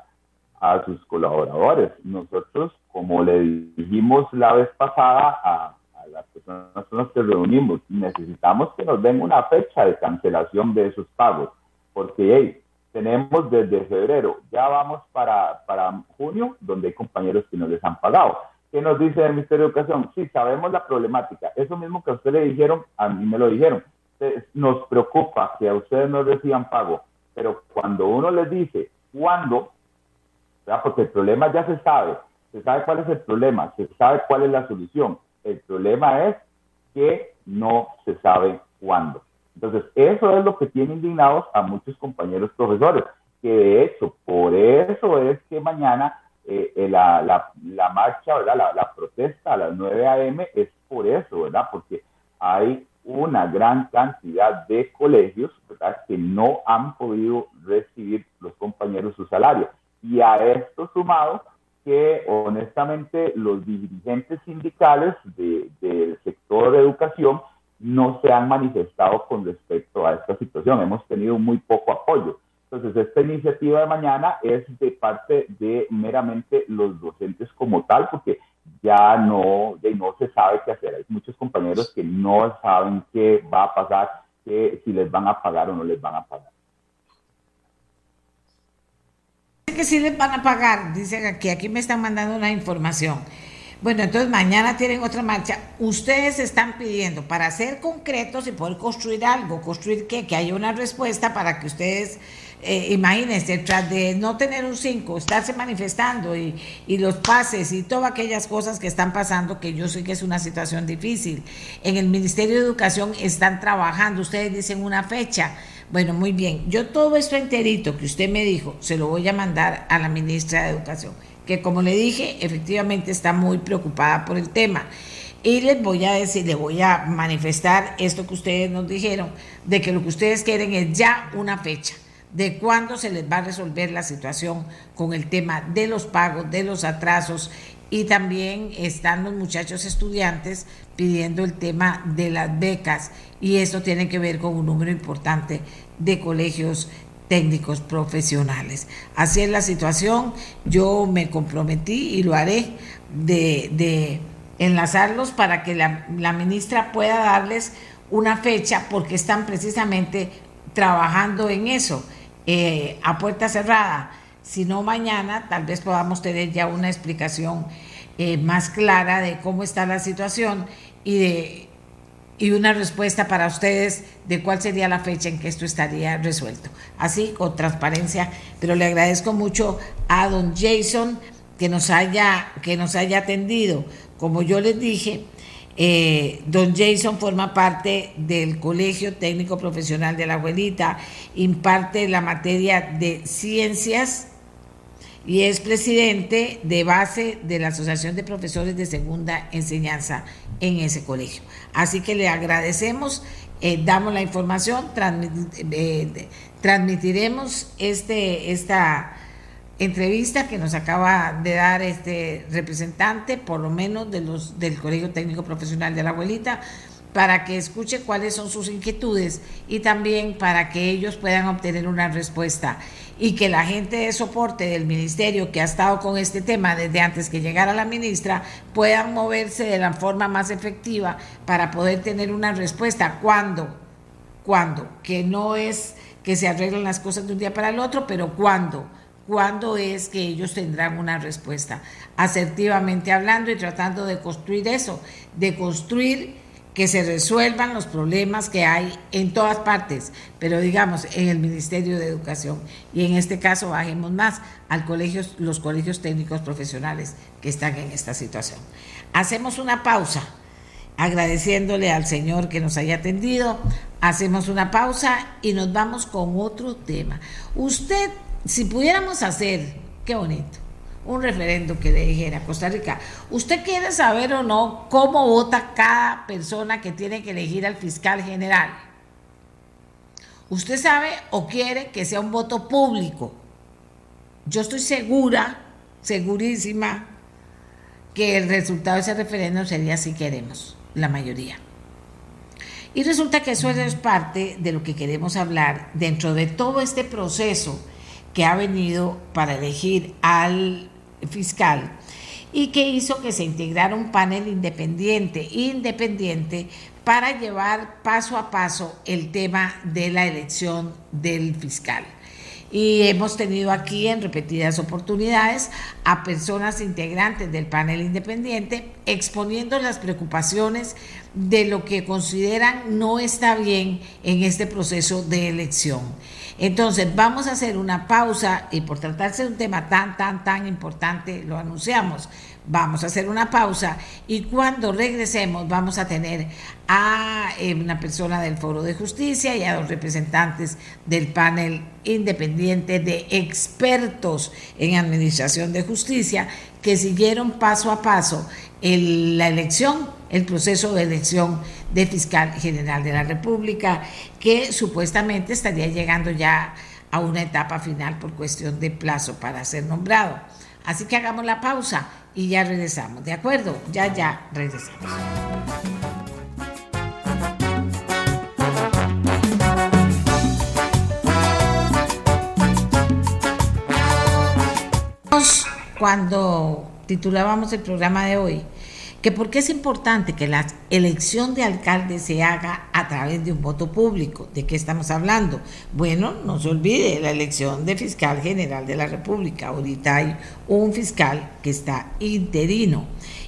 a sus colaboradores. Nosotros como le dijimos la vez pasada a, las personas con las que reunimos, necesitamos que nos den una fecha de cancelación de esos pagos, porque tenemos desde febrero, ya vamos para, para junio, donde hay compañeros que no les han pagado. ¿Qué nos dice el Ministerio de Educación? Sí, sabemos la problemática. Eso mismo que a usted le dijeron, a mí me lo dijeron. Nos preocupa que a ustedes no reciban pago, pero cuando uno les dice cuándo, porque el problema ya se sabe, se sabe cuál es el problema, se sabe cuál es la solución. El problema es que no se sabe cuándo. Entonces, eso es lo que tiene indignados a muchos compañeros profesores, que de hecho, por eso es que mañana eh, eh, la, la, marcha, ¿verdad? La, la, protesta a las 9 a.m. es por eso, ¿verdad? Porque hay una gran cantidad de colegios, ¿verdad? Que no han podido recibir los compañeros su salario. Y a esto sumado que honestamente los dirigentes sindicales del sector de educación no se han manifestado con respecto a esta situación. Hemos tenido muy poco apoyo. Entonces, esta iniciativa de mañana es de parte de meramente los docentes como tal, porque ya no, ya no se sabe qué hacer. Hay muchos compañeros que no saben qué va a pasar, que si les van a pagar o no les van a pagar. Que sí les van a pagar, dicen aquí, aquí me están mandando una información. Bueno, entonces mañana tienen otra marcha. Ustedes están pidiendo para ser concretos y poder construir algo, construir qué, que haya una respuesta para que ustedes eh, imagínense, tras de no tener un 5, estarse manifestando y, y, los pases y todas aquellas cosas que están pasando, que yo sé que es una situación difícil. En el Ministerio de Educación están trabajando, ustedes dicen una fecha. Bueno, muy bien. Yo todo esto enterito que usted me dijo, se lo voy a mandar a la ministra de Educación, que como le dije, efectivamente está muy preocupada por el tema. Y les voy a decir, les voy a manifestar esto que ustedes nos dijeron, de que lo que ustedes quieren es ya una fecha de cuándo se les va a resolver la situación con el tema de los pagos, de los atrasos y también están los muchachos estudiantes pidiendo el tema de las becas y eso tiene que ver con un número importante de colegios técnicos profesionales. Así es la situación, yo me comprometí y lo haré de, enlazarlos para que la, la ministra pueda darles una fecha porque están precisamente trabajando en eso eh, a puerta cerrada. Si no mañana, tal vez podamos tener ya una explicación eh, más clara de cómo está la situación y de y una respuesta para ustedes de cuál sería la fecha en que esto estaría resuelto. Así, con transparencia, pero le agradezco mucho a don Jason que nos haya, que nos haya atendido. Como yo les dije, eh, don Jason forma parte del Colegio Técnico Profesional de la Abuelita, imparte la materia de ciencias y es presidente de base de la Asociación de Profesores de Segunda Enseñanza en ese colegio. Así que le agradecemos, eh, damos la información, eh, transmitiremos este, esta entrevista que nos acaba de dar este representante, por lo menos de los del Colegio Técnico Profesional de la Abuelita, para que escuche cuáles son sus inquietudes y también para que ellos puedan obtener una respuesta y que la gente de soporte del ministerio que ha estado con este tema desde antes que llegara la ministra puedan moverse de la forma más efectiva para poder tener una respuesta. ¿Cuándo? ¿Cuándo? Que no es que se arreglen las cosas de un día para el otro, pero ¿cuándo? cuándo es que ellos tendrán una respuesta, asertivamente hablando y tratando de construir eso, de construir que se resuelvan los problemas que hay en todas partes, pero digamos en el Ministerio de Educación y en este caso bajemos más al los colegios técnicos profesionales que están en esta situación. Hacemos una pausa agradeciéndole al Señor que nos haya atendido, hacemos una pausa y nos vamos con otro tema. Usted si pudiéramos hacer, qué bonito, un referendo que le dijera Costa Rica, ¿usted quiere saber o no cómo vota cada persona que tiene que elegir al fiscal general? ¿Usted sabe o quiere que sea un voto público? Yo estoy segura, segurísima, que el resultado de ese referéndum sería si queremos, la mayoría. Y resulta que eso es parte de lo que queremos hablar dentro de todo este proceso que ha venido para elegir al fiscal y que hizo que se integrara un panel independiente, independiente para llevar paso a paso el tema de la elección del fiscal y hemos tenido aquí en repetidas oportunidades a personas integrantes del panel independiente exponiendo las preocupaciones de lo que consideran no está bien en este proceso de elección. Entonces, vamos a hacer una pausa y por tratarse de un tema tan, tan, tan importante, lo anunciamos. Vamos a hacer una pausa y cuando regresemos vamos a tener a eh, una persona del Foro de Justicia y a dos representantes del panel independiente de expertos en administración de justicia que siguieron paso a paso la elección, el proceso de elección de fiscal general de la República, que supuestamente estaría llegando ya a una etapa final por cuestión de plazo para ser nombrado. Así que hagamos la pausa y ya regresamos, ¿de acuerdo? Ya, ya regresamos. Cuando titulábamos el programa de hoy, que por qué es importante que la elección de alcalde se haga a través de un voto público. ¿De qué estamos hablando? Bueno, no se olvide la elección de fiscal general de la República. Ahorita hay un fiscal que está interino.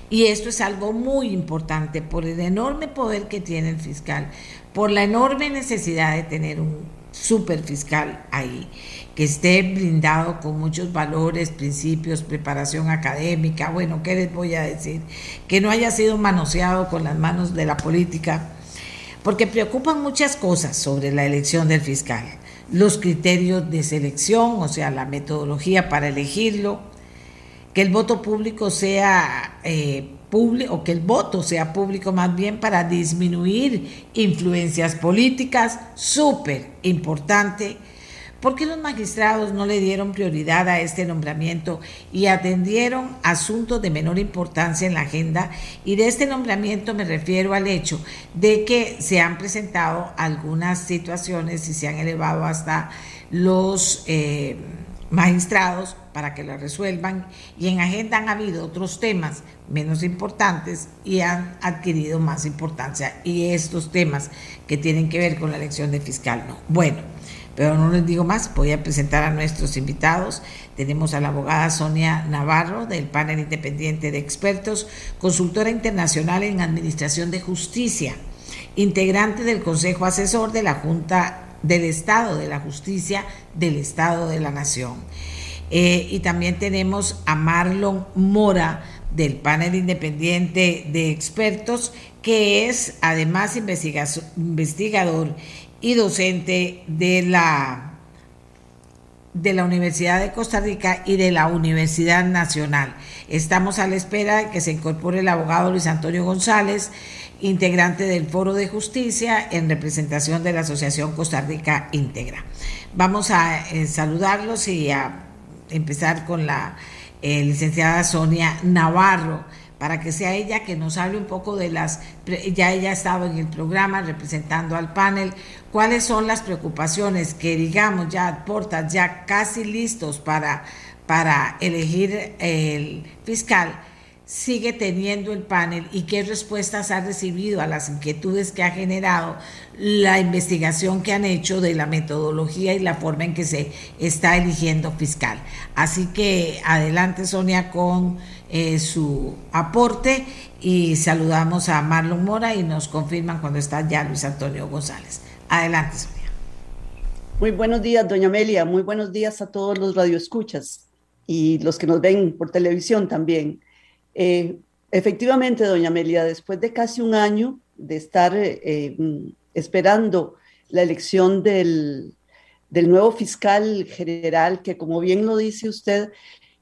Y esto es algo muy importante por el enorme poder que tiene el fiscal, por la enorme necesidad de tener un superfiscal ahí que esté blindado con muchos valores, principios, preparación académica, bueno, ¿qué les voy a decir? Que no haya sido manoseado con las manos de la política, porque preocupan muchas cosas sobre la elección del fiscal. Los criterios de selección, o sea, la metodología para elegirlo, que el voto público sea eh, o que el voto sea público más bien para disminuir influencias políticas, súper importante ¿Por qué los magistrados no le dieron prioridad a este nombramiento y atendieron asuntos de menor importancia en la agenda? Y de este nombramiento me refiero al hecho de que se han presentado algunas situaciones y se han elevado hasta los eh, magistrados para que las resuelvan y en agenda han habido otros temas menos importantes y han adquirido más importancia y estos temas que tienen que ver con la elección de fiscal no. Bueno. Pero no les digo más, voy a presentar a nuestros invitados. Tenemos a la abogada Sonia Navarro del panel independiente de expertos, consultora internacional en Administración de Justicia, integrante del Consejo Asesor de la Junta del Estado de la Justicia del Estado de la Nación. Eh, y también tenemos a Marlon Mora del panel independiente de expertos, que es además investigador y docente de la, de la Universidad de Costa Rica y de la Universidad Nacional. Estamos a la espera de que se incorpore el abogado Luis Antonio González, integrante del Foro de Justicia en representación de la Asociación Costa Rica Íntegra. Vamos a eh, saludarlos y a empezar con la eh, licenciada Sonia Navarro para que sea ella que nos hable un poco de las, ya ella ha estado en el programa representando al panel, cuáles son las preocupaciones que digamos ya aportas, ya casi listos para, para elegir el fiscal, sigue teniendo el panel y qué respuestas ha recibido a las inquietudes que ha generado la investigación que han hecho de la metodología y la forma en que se está eligiendo fiscal. Así que adelante Sonia con eh, su aporte y saludamos a Marlon Mora y nos confirman cuando está ya Luis Antonio González. Adelante, Sonia. Muy buenos días, doña Amelia. Muy buenos días a todos los radioescuchas y los que nos ven por televisión también. Eh, efectivamente, doña Amelia, después de casi un año de estar eh, esperando la elección del, del, nuevo fiscal general, que como bien lo dice usted,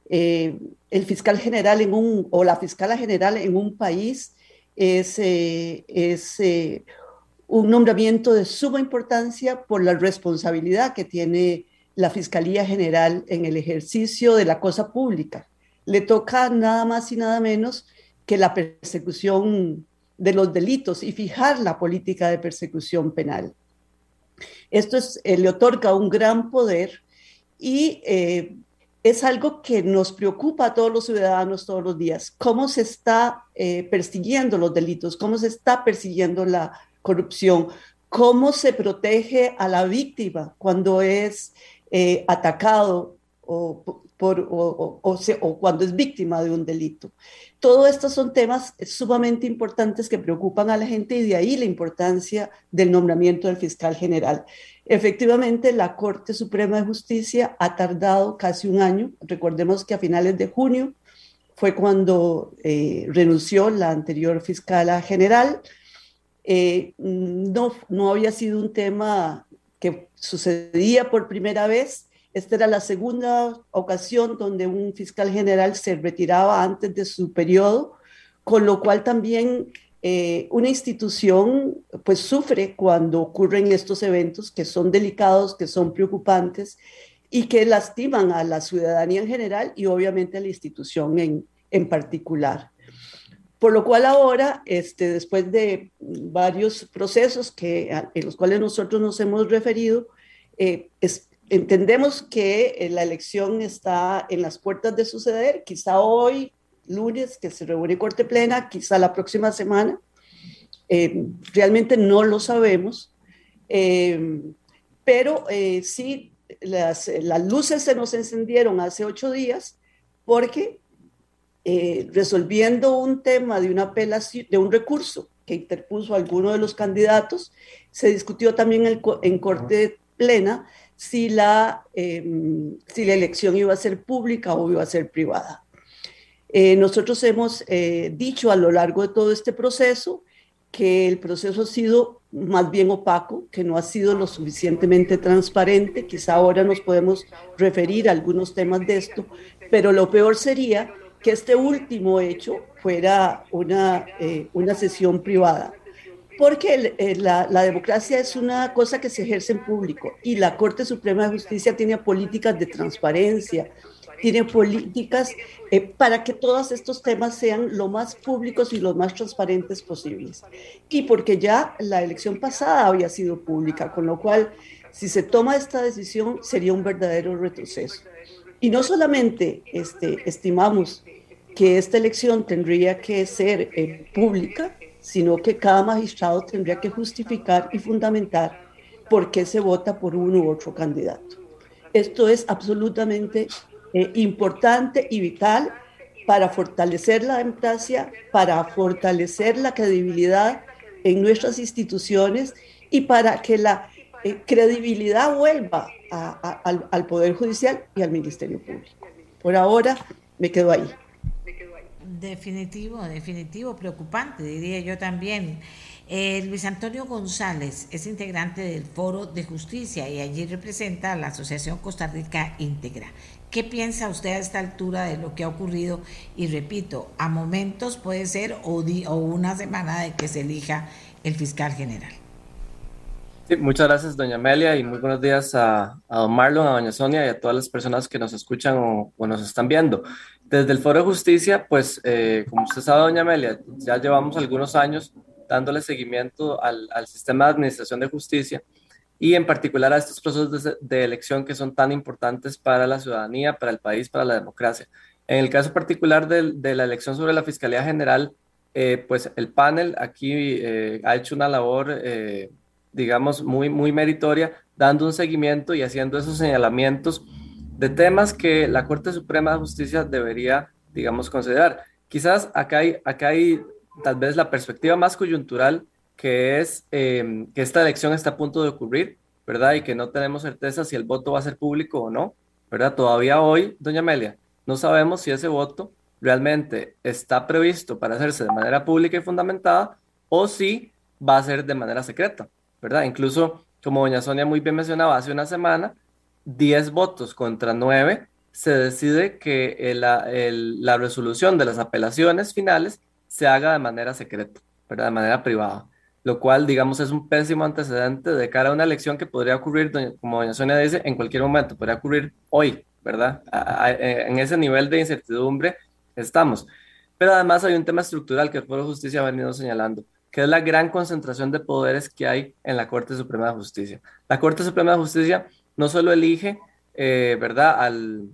eh, el fiscal general en un, o la fiscala general en un país es, eh, es eh, un nombramiento de suma importancia por la responsabilidad que tiene la Fiscalía General en el ejercicio de la cosa pública. Le toca nada más y nada menos que la persecución de los delitos y fijar la política de persecución penal. Esto es, le otorga un gran poder y es algo que nos preocupa a todos los ciudadanos todos los días. ¿Cómo se está eh, persiguiendo los delitos? ¿Cómo se está persiguiendo la corrupción? ¿Cómo se protege a la víctima cuando es eh, atacado o, por, o, o, cuando es víctima de un delito? Todos estos son temas sumamente importantes que preocupan a la gente y de ahí la importancia del nombramiento del fiscal general. Efectivamente, la Corte Suprema de Justicia ha tardado casi un año. Recordemos que a finales de junio fue cuando eh, renunció la anterior fiscal general. Eh, no, no había sido un tema que sucedía por primera vez. Esta era la segunda ocasión donde un fiscal general se retiraba antes de su periodo, con lo cual también eh, una institución pues sufre cuando ocurren estos eventos que son delicados, que son preocupantes y que lastiman a la ciudadanía en general y obviamente a la institución en, en particular. Por lo cual ahora, este, después de varios procesos que, en los cuales nosotros nos hemos referido, eh, entendemos que eh, la elección está en las puertas de suceder, quizá hoy lunes que se reúne Corte Plena, quizá la próxima semana. Eh, realmente no lo sabemos, eh, pero eh, sí, las, las, luces se nos encendieron hace ocho días porque resolviendo un tema de una apelación, de un recurso que interpuso alguno de los candidatos, se discutió también en, en Corte Plena si la, si la elección iba a ser pública o iba a ser privada. Eh, nosotros hemos eh, dicho a lo largo de todo este proceso que el proceso ha sido más bien opaco, que no ha sido lo suficientemente transparente. Quizá ahora nos podemos referir a algunos temas de esto, pero lo peor sería que este último hecho fuera una, eh, una sesión privada. Porque la, la, democracia es una cosa que se ejerce en público y la Corte Suprema de Justicia tiene políticas de transparencia, tiene políticas eh, para que todos estos temas sean lo más públicos y lo más transparentes posibles. Y porque ya la elección pasada había sido pública, con lo cual, si se toma esta decisión, sería un verdadero retroceso. Y no solamente este, estimamos que esta elección tendría que ser eh, pública, sino que cada magistrado tendría que justificar y fundamentar por qué se vota por uno u otro candidato. Esto es absolutamente eh, importante y vital para fortalecer la democracia, para fortalecer la credibilidad en nuestras instituciones y para que la eh, credibilidad vuelva al, al Poder Judicial y al Ministerio Público. Por ahora me quedo ahí. Definitivo, definitivo, preocupante, diría yo también. Eh, Luis Antonio González es integrante del Foro de Justicia y allí representa a la Asociación Costa Rica Íntegra. ¿Qué piensa usted a esta altura de lo que ha ocurrido? Y repito, a momentos puede ser o, o una semana de que se elija el fiscal general. Muchas gracias, doña Amelia, y muy buenos días a, a, don Marlon, a doña Sonia y a todas las personas que nos escuchan o, o nos están viendo. Desde el Foro de Justicia, pues, eh, como usted sabe, doña Amelia, ya llevamos algunos años dándole seguimiento al, al sistema de administración de justicia y en particular a estos procesos de, de, elección que son tan importantes para la ciudadanía, para el país, para la democracia. En el caso particular de, de la elección sobre la Fiscalía General, eh, pues el panel aquí eh, ha hecho una labor, eh, digamos, muy, muy meritoria, dando un seguimiento y haciendo esos señalamientos de temas que la Corte Suprema de Justicia debería, digamos, considerar. Quizás acá hay, acá hay tal vez la perspectiva más coyuntural que es eh, que esta elección está a punto de ocurrir, ¿verdad? Y que no tenemos certeza si el voto va a ser público o no, ¿verdad? Todavía hoy, doña Amelia, no sabemos si ese voto realmente está previsto para hacerse de manera pública y fundamentada o si va a ser de manera secreta, ¿verdad? Incluso, como doña Sonia muy bien mencionaba, hace una semana, 10 votos contra 9, se decide que el, la resolución de las apelaciones finales se haga de manera secreta, ¿verdad? De manera privada lo cual, digamos, es un pésimo antecedente de cara a una elección que podría ocurrir, como doña Sonia dice, en cualquier momento, podría ocurrir hoy, ¿verdad? en ese nivel de incertidumbre estamos. Pero además hay un tema estructural que el Foro de Justicia ha venido señalando, que es la gran concentración de poderes que hay en la Corte Suprema de Justicia. La Corte Suprema de Justicia no solo elige, eh, ¿verdad?, al,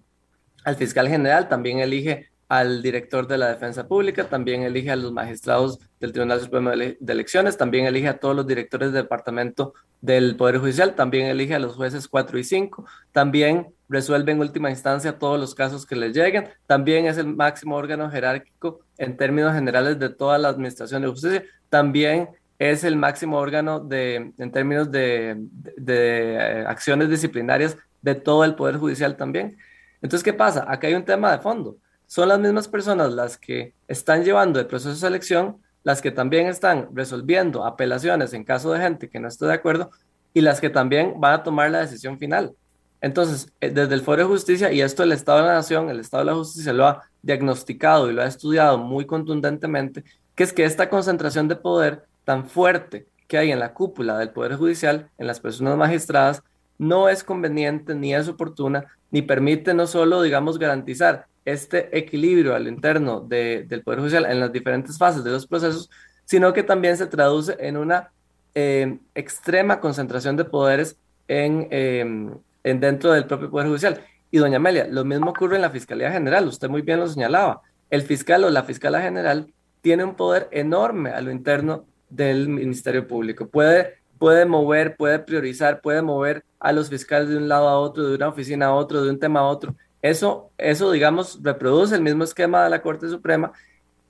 al fiscal general, también elige al director de la defensa pública, también elige a los magistrados del Tribunal Supremo de, Elecciones, también elige a todos los directores del departamento del Poder Judicial, también elige a los jueces 4 y 5, también resuelve en última instancia todos los casos que le lleguen, también es el máximo órgano jerárquico en términos generales de toda la administración de justicia, también es el máximo órgano de, en términos de, de eh, acciones disciplinarias de todo el Poder Judicial también. Entonces, ¿qué pasa? Acá hay un tema de fondo son las mismas personas las que están llevando el proceso de selección, las que también están resolviendo apelaciones en caso de gente que no esté de acuerdo y las que también van a tomar la decisión final. Entonces, eh, desde el Foro de Justicia, y esto el Estado de la Nación, el Estado de la Justicia lo ha diagnosticado y lo ha estudiado muy contundentemente, que es que esta concentración de poder tan fuerte que hay en la cúpula del Poder Judicial, en las personas magistradas, no es conveniente ni es oportuna, ni permite no solo, digamos, garantizar este equilibrio al interno del Poder Judicial en las diferentes fases de los procesos, sino que también se traduce en una eh, extrema concentración de poderes en, em, en, dentro del propio Poder Judicial. Y doña Amelia, lo mismo ocurre en la Fiscalía General, usted muy bien lo señalaba, el fiscal o la fiscala general tiene un poder enorme a lo interno del Ministerio Público, puede, puede mover, puede priorizar, puede mover a los fiscales de un lado a otro, de una oficina a otro, de un tema a otro, eso, eso, digamos, reproduce el mismo esquema de la Corte Suprema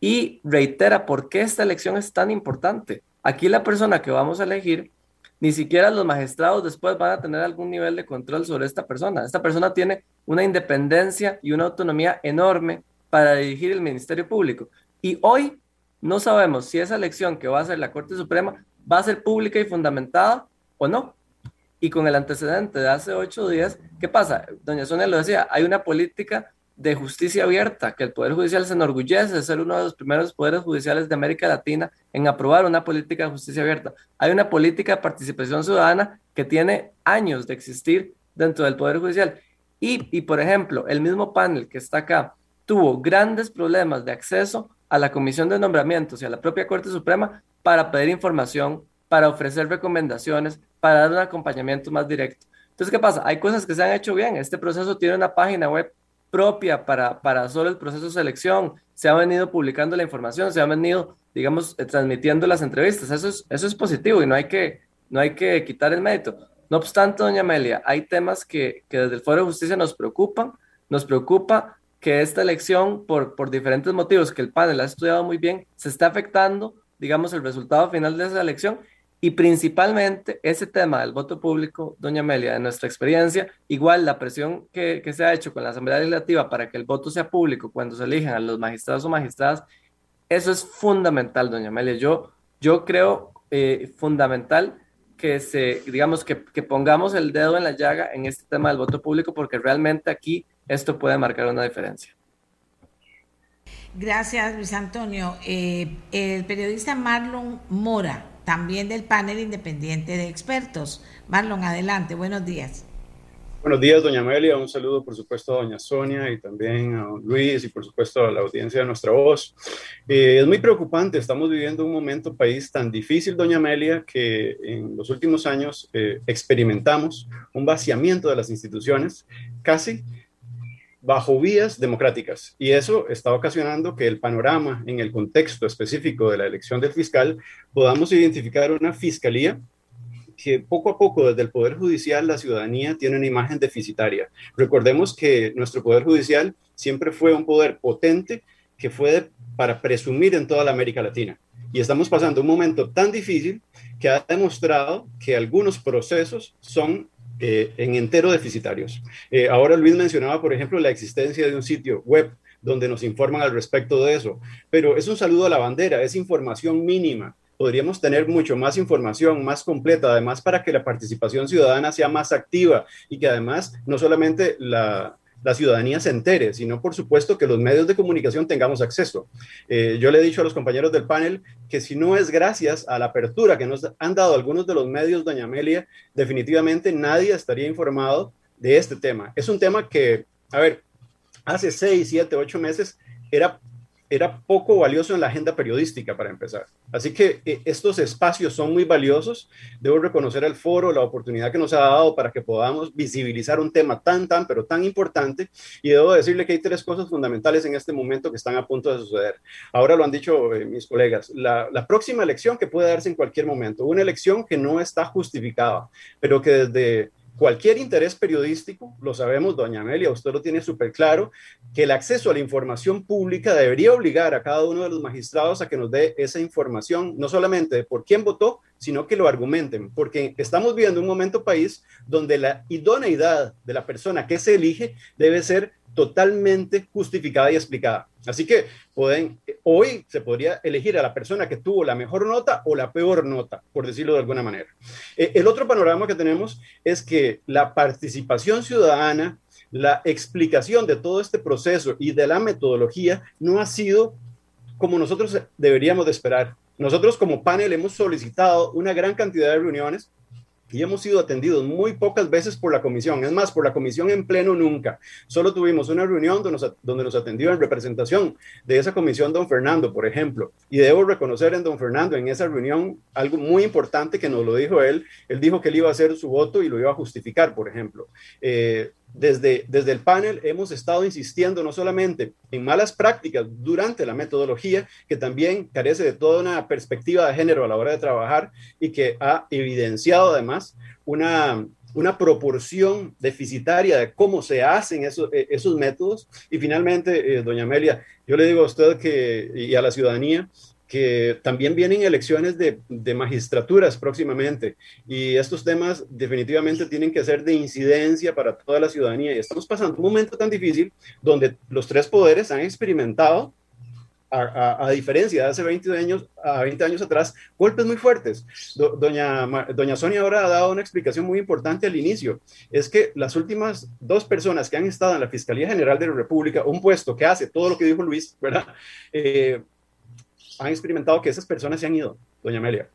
y reitera por qué esta elección es tan importante. Aquí la persona que vamos a elegir, ni siquiera los magistrados después van a tener algún nivel de control sobre esta persona. Esta persona tiene una independencia y una autonomía enorme para dirigir el Ministerio Público. Y hoy no sabemos si esa elección que va a hacer la Corte Suprema va a ser pública y fundamentada o no y con el antecedente de hace ocho días, ¿qué pasa? Doña Sonia lo decía, hay una política de justicia abierta, que el Poder Judicial se enorgullece de ser uno de los primeros poderes judiciales de América Latina en aprobar una política de justicia abierta. Hay una política de participación ciudadana que tiene años de existir dentro del Poder Judicial. Y, y por ejemplo, el mismo panel que está acá tuvo grandes problemas de acceso a la Comisión de Nombramientos y a la propia Corte Suprema para pedir información, para ofrecer recomendaciones, para dar un acompañamiento más directo. Entonces, ¿qué pasa? Hay cosas que se han hecho bien. Este proceso tiene una página web propia para, para solo el proceso de selección. Se ha venido publicando la información, se ha venido, digamos, eh, transmitiendo las entrevistas. Eso es, eso es positivo y no hay, que, no hay que quitar el mérito. No obstante, doña Amelia, hay temas que, que desde el Foro de Justicia nos preocupan. Nos preocupa que esta elección, por, por diferentes motivos que el panel ha estudiado muy bien, se está afectando, digamos, el resultado final de esa elección y principalmente ese tema del voto público, doña Amelia, de nuestra experiencia, igual la presión que, que, se ha hecho con la Asamblea Legislativa para que el voto sea público cuando se elijan a los magistrados o magistradas, eso es fundamental, doña Amelia. Yo, yo creo eh, fundamental que se, digamos, que, que, pongamos el dedo en la llaga en este tema del voto público, porque realmente aquí esto puede marcar una diferencia. Gracias, Luis Antonio. Eh, el periodista Marlon Mora también del panel independiente de expertos. Marlon, adelante, buenos días. Buenos días, doña Amelia. Un saludo, por supuesto, a doña Sonia y también a Luis y, por supuesto, a la audiencia de Nuestra Voz. Eh, es muy preocupante. Estamos viviendo un momento país tan difícil, doña Amelia, que en los últimos años eh, experimentamos un vaciamiento de las instituciones casi bajo vías democráticas. Y eso está ocasionando que el panorama en el contexto específico de la elección del fiscal podamos identificar una fiscalía que poco a poco desde el Poder Judicial la ciudadanía tiene una imagen deficitaria. Recordemos que nuestro Poder Judicial siempre fue un poder potente que fue para presumir en toda la América Latina. Y estamos pasando un momento tan difícil que ha demostrado que algunos procesos son eh, en entero deficitarios. Eh, ahora Luis mencionaba, por ejemplo, la existencia de un sitio web donde nos informan al respecto de eso, pero es un saludo a la bandera, es información mínima. Podríamos tener mucho más información, más completa, además para que la participación ciudadana sea más activa y que además no solamente la, ciudadanía se entere, sino por supuesto que los medios de comunicación tengamos acceso. Eh, yo le he dicho a los compañeros del panel que si no es gracias a la apertura que nos han dado algunos de los medios, doña Amelia, definitivamente nadie estaría informado de este tema. Es un tema que, a ver, hace seis, siete, ocho meses era era poco valioso en la agenda periodística para empezar. Así que eh, estos espacios son muy valiosos. Debo reconocer al foro la oportunidad que nos ha dado para que podamos visibilizar un tema tan, tan, pero tan importante. Y debo decirle que hay tres cosas fundamentales en este momento que están a punto de suceder. Ahora lo han dicho eh, mis colegas. La, la próxima elección que puede darse en cualquier momento, una elección que no está justificada, pero que desde cualquier interés periodístico, lo sabemos, doña Amelia, usted lo tiene súper claro, que el acceso a la información pública debería obligar a cada uno de los magistrados a que nos dé esa información, no solamente de por quién votó, sino que lo argumenten, porque estamos viviendo un momento país donde la idoneidad de la persona que se elige debe ser totalmente justificada y explicada. Así que pueden, hoy se podría elegir a la persona que tuvo la mejor nota o la peor nota, por decirlo de alguna manera. Eh, el otro panorama que tenemos es que la participación ciudadana, la explicación de todo este proceso y de la metodología no ha sido como nosotros deberíamos de esperar. Nosotros como panel hemos solicitado una gran cantidad de reuniones y hemos sido atendidos muy pocas veces por la comisión. Es más, por la comisión en pleno nunca. Solo tuvimos una reunión donde nos, donde atendió en representación de esa comisión don Fernando, por ejemplo. Y debo reconocer en don Fernando en esa reunión algo muy importante que nos lo dijo él. Él dijo que él iba a hacer su voto y lo iba a justificar, por ejemplo. Eh, desde, desde el panel hemos estado insistiendo no solamente en malas prácticas durante la metodología, que también carece de toda una perspectiva de género a la hora de trabajar y que ha evidenciado además una, una proporción deficitaria de cómo se hacen esos, esos métodos. Y finalmente, eh, doña Amelia, yo le digo a usted que, y a la ciudadanía que también vienen elecciones de, de, magistraturas próximamente y estos temas definitivamente tienen que ser de incidencia para toda la ciudadanía y estamos pasando un momento tan difícil donde los tres poderes han experimentado a, a, diferencia de hace 20 años, a 20 años atrás, golpes muy fuertes. Do, doña, doña Sonia ahora ha dado una explicación muy importante al inicio. Es que las últimas dos personas que han estado en la Fiscalía General de la República, un puesto que hace todo lo que dijo Luis, ¿verdad? Eh, han experimentado que esas personas se han ido, doña Amelia.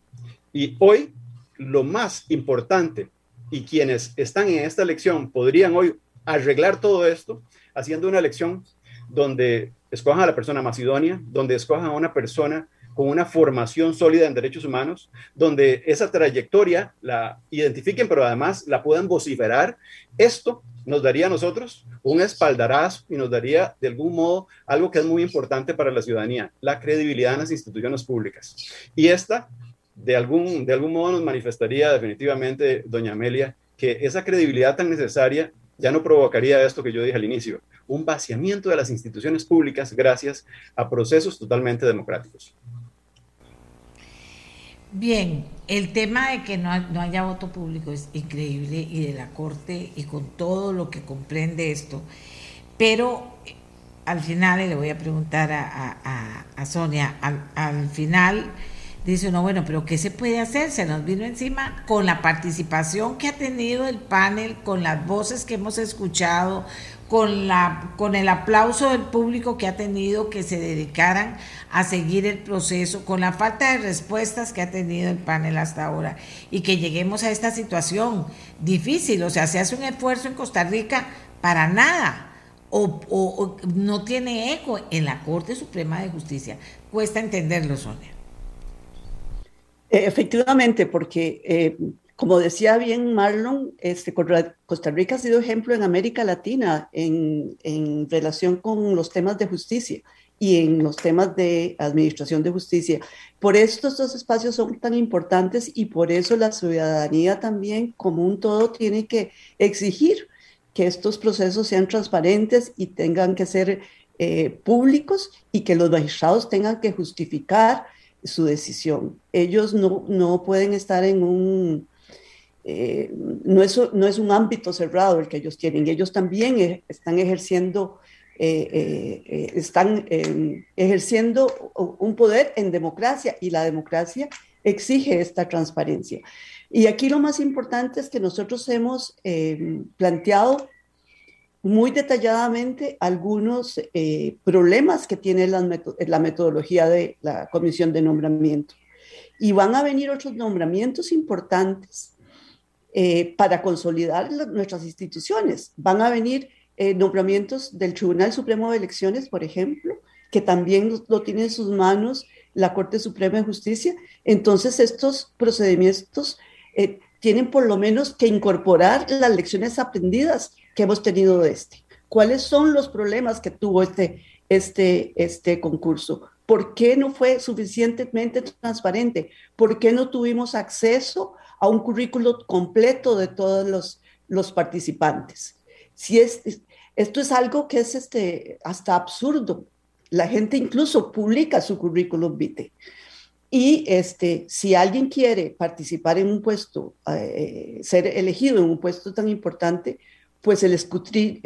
Y hoy lo más importante y quienes están en esta elección podrían hoy arreglar todo esto haciendo una elección donde escojan a la persona más idónea, donde escojan a una persona con una formación sólida en derechos humanos, donde esa trayectoria la identifiquen, pero además la puedan vociferar. Esto nos daría a nosotros un espaldarazo y nos daría de algún modo algo que es muy importante para la ciudadanía, la credibilidad en las instituciones públicas. Y esta, de algún, de algún modo, nos manifestaría definitivamente, doña Amelia, que esa credibilidad tan necesaria ya no provocaría esto que yo dije al inicio, un vaciamiento de las instituciones públicas gracias a procesos totalmente democráticos. Bien, el tema de que no, no, haya voto público es increíble y de la Corte y con todo lo que comprende esto, pero al final, y le voy a preguntar a, a, a Sonia, al, al, final dice uno, bueno, pero ¿qué se puede hacer? Se nos vino encima con la participación que ha tenido el panel, con las voces que hemos escuchado, con, la, con el aplauso del público que ha tenido que se dedicaran a seguir el proceso, con la falta de respuestas que ha tenido el panel hasta ahora y que lleguemos a esta situación difícil. O sea, se hace un esfuerzo en Costa Rica para nada. O, o, no tiene eco en la Corte Suprema de Justicia. Cuesta entenderlo, Sonia. Efectivamente, porque eh, como decía bien Marlon, este, Costa Rica ha sido ejemplo en América Latina en, en, relación con los temas de justicia y en los temas de administración de justicia. Por eso estos espacios son tan importantes y por eso la ciudadanía también, como un todo, tiene que exigir que estos procesos sean transparentes y tengan que ser eh, públicos y que los magistrados tengan que justificar su decisión. Ellos no, no pueden estar en un eh, no, es, no es un ámbito cerrado el que ellos tienen, ellos también e, están ejerciendo, eh, eh, están ejerciendo un poder en democracia y la democracia exige esta transparencia. Y aquí lo más importante es que nosotros hemos planteado muy detalladamente algunos problemas que tiene la metodología de la comisión de nombramiento. Y van a venir otros nombramientos importantes eh, para consolidar nuestras instituciones. Van a venir eh, nombramientos del Tribunal Supremo de Elecciones, por ejemplo, que también lo tiene en sus manos la Corte Suprema de Justicia. Entonces, estos procedimientos eh, tienen por lo menos que incorporar las lecciones aprendidas que hemos tenido de este. ¿Cuáles son los problemas que tuvo este, este, este concurso? ¿Por qué no fue suficientemente transparente? ¿Por qué no tuvimos acceso a un currículo completo de todos los, los participantes? Si es, esto es algo que es este, hasta absurdo. La gente incluso publica su currículum vitae. Y este, si alguien quiere participar en un puesto, eh, ser elegido en un puesto tan importante, pues el escutri,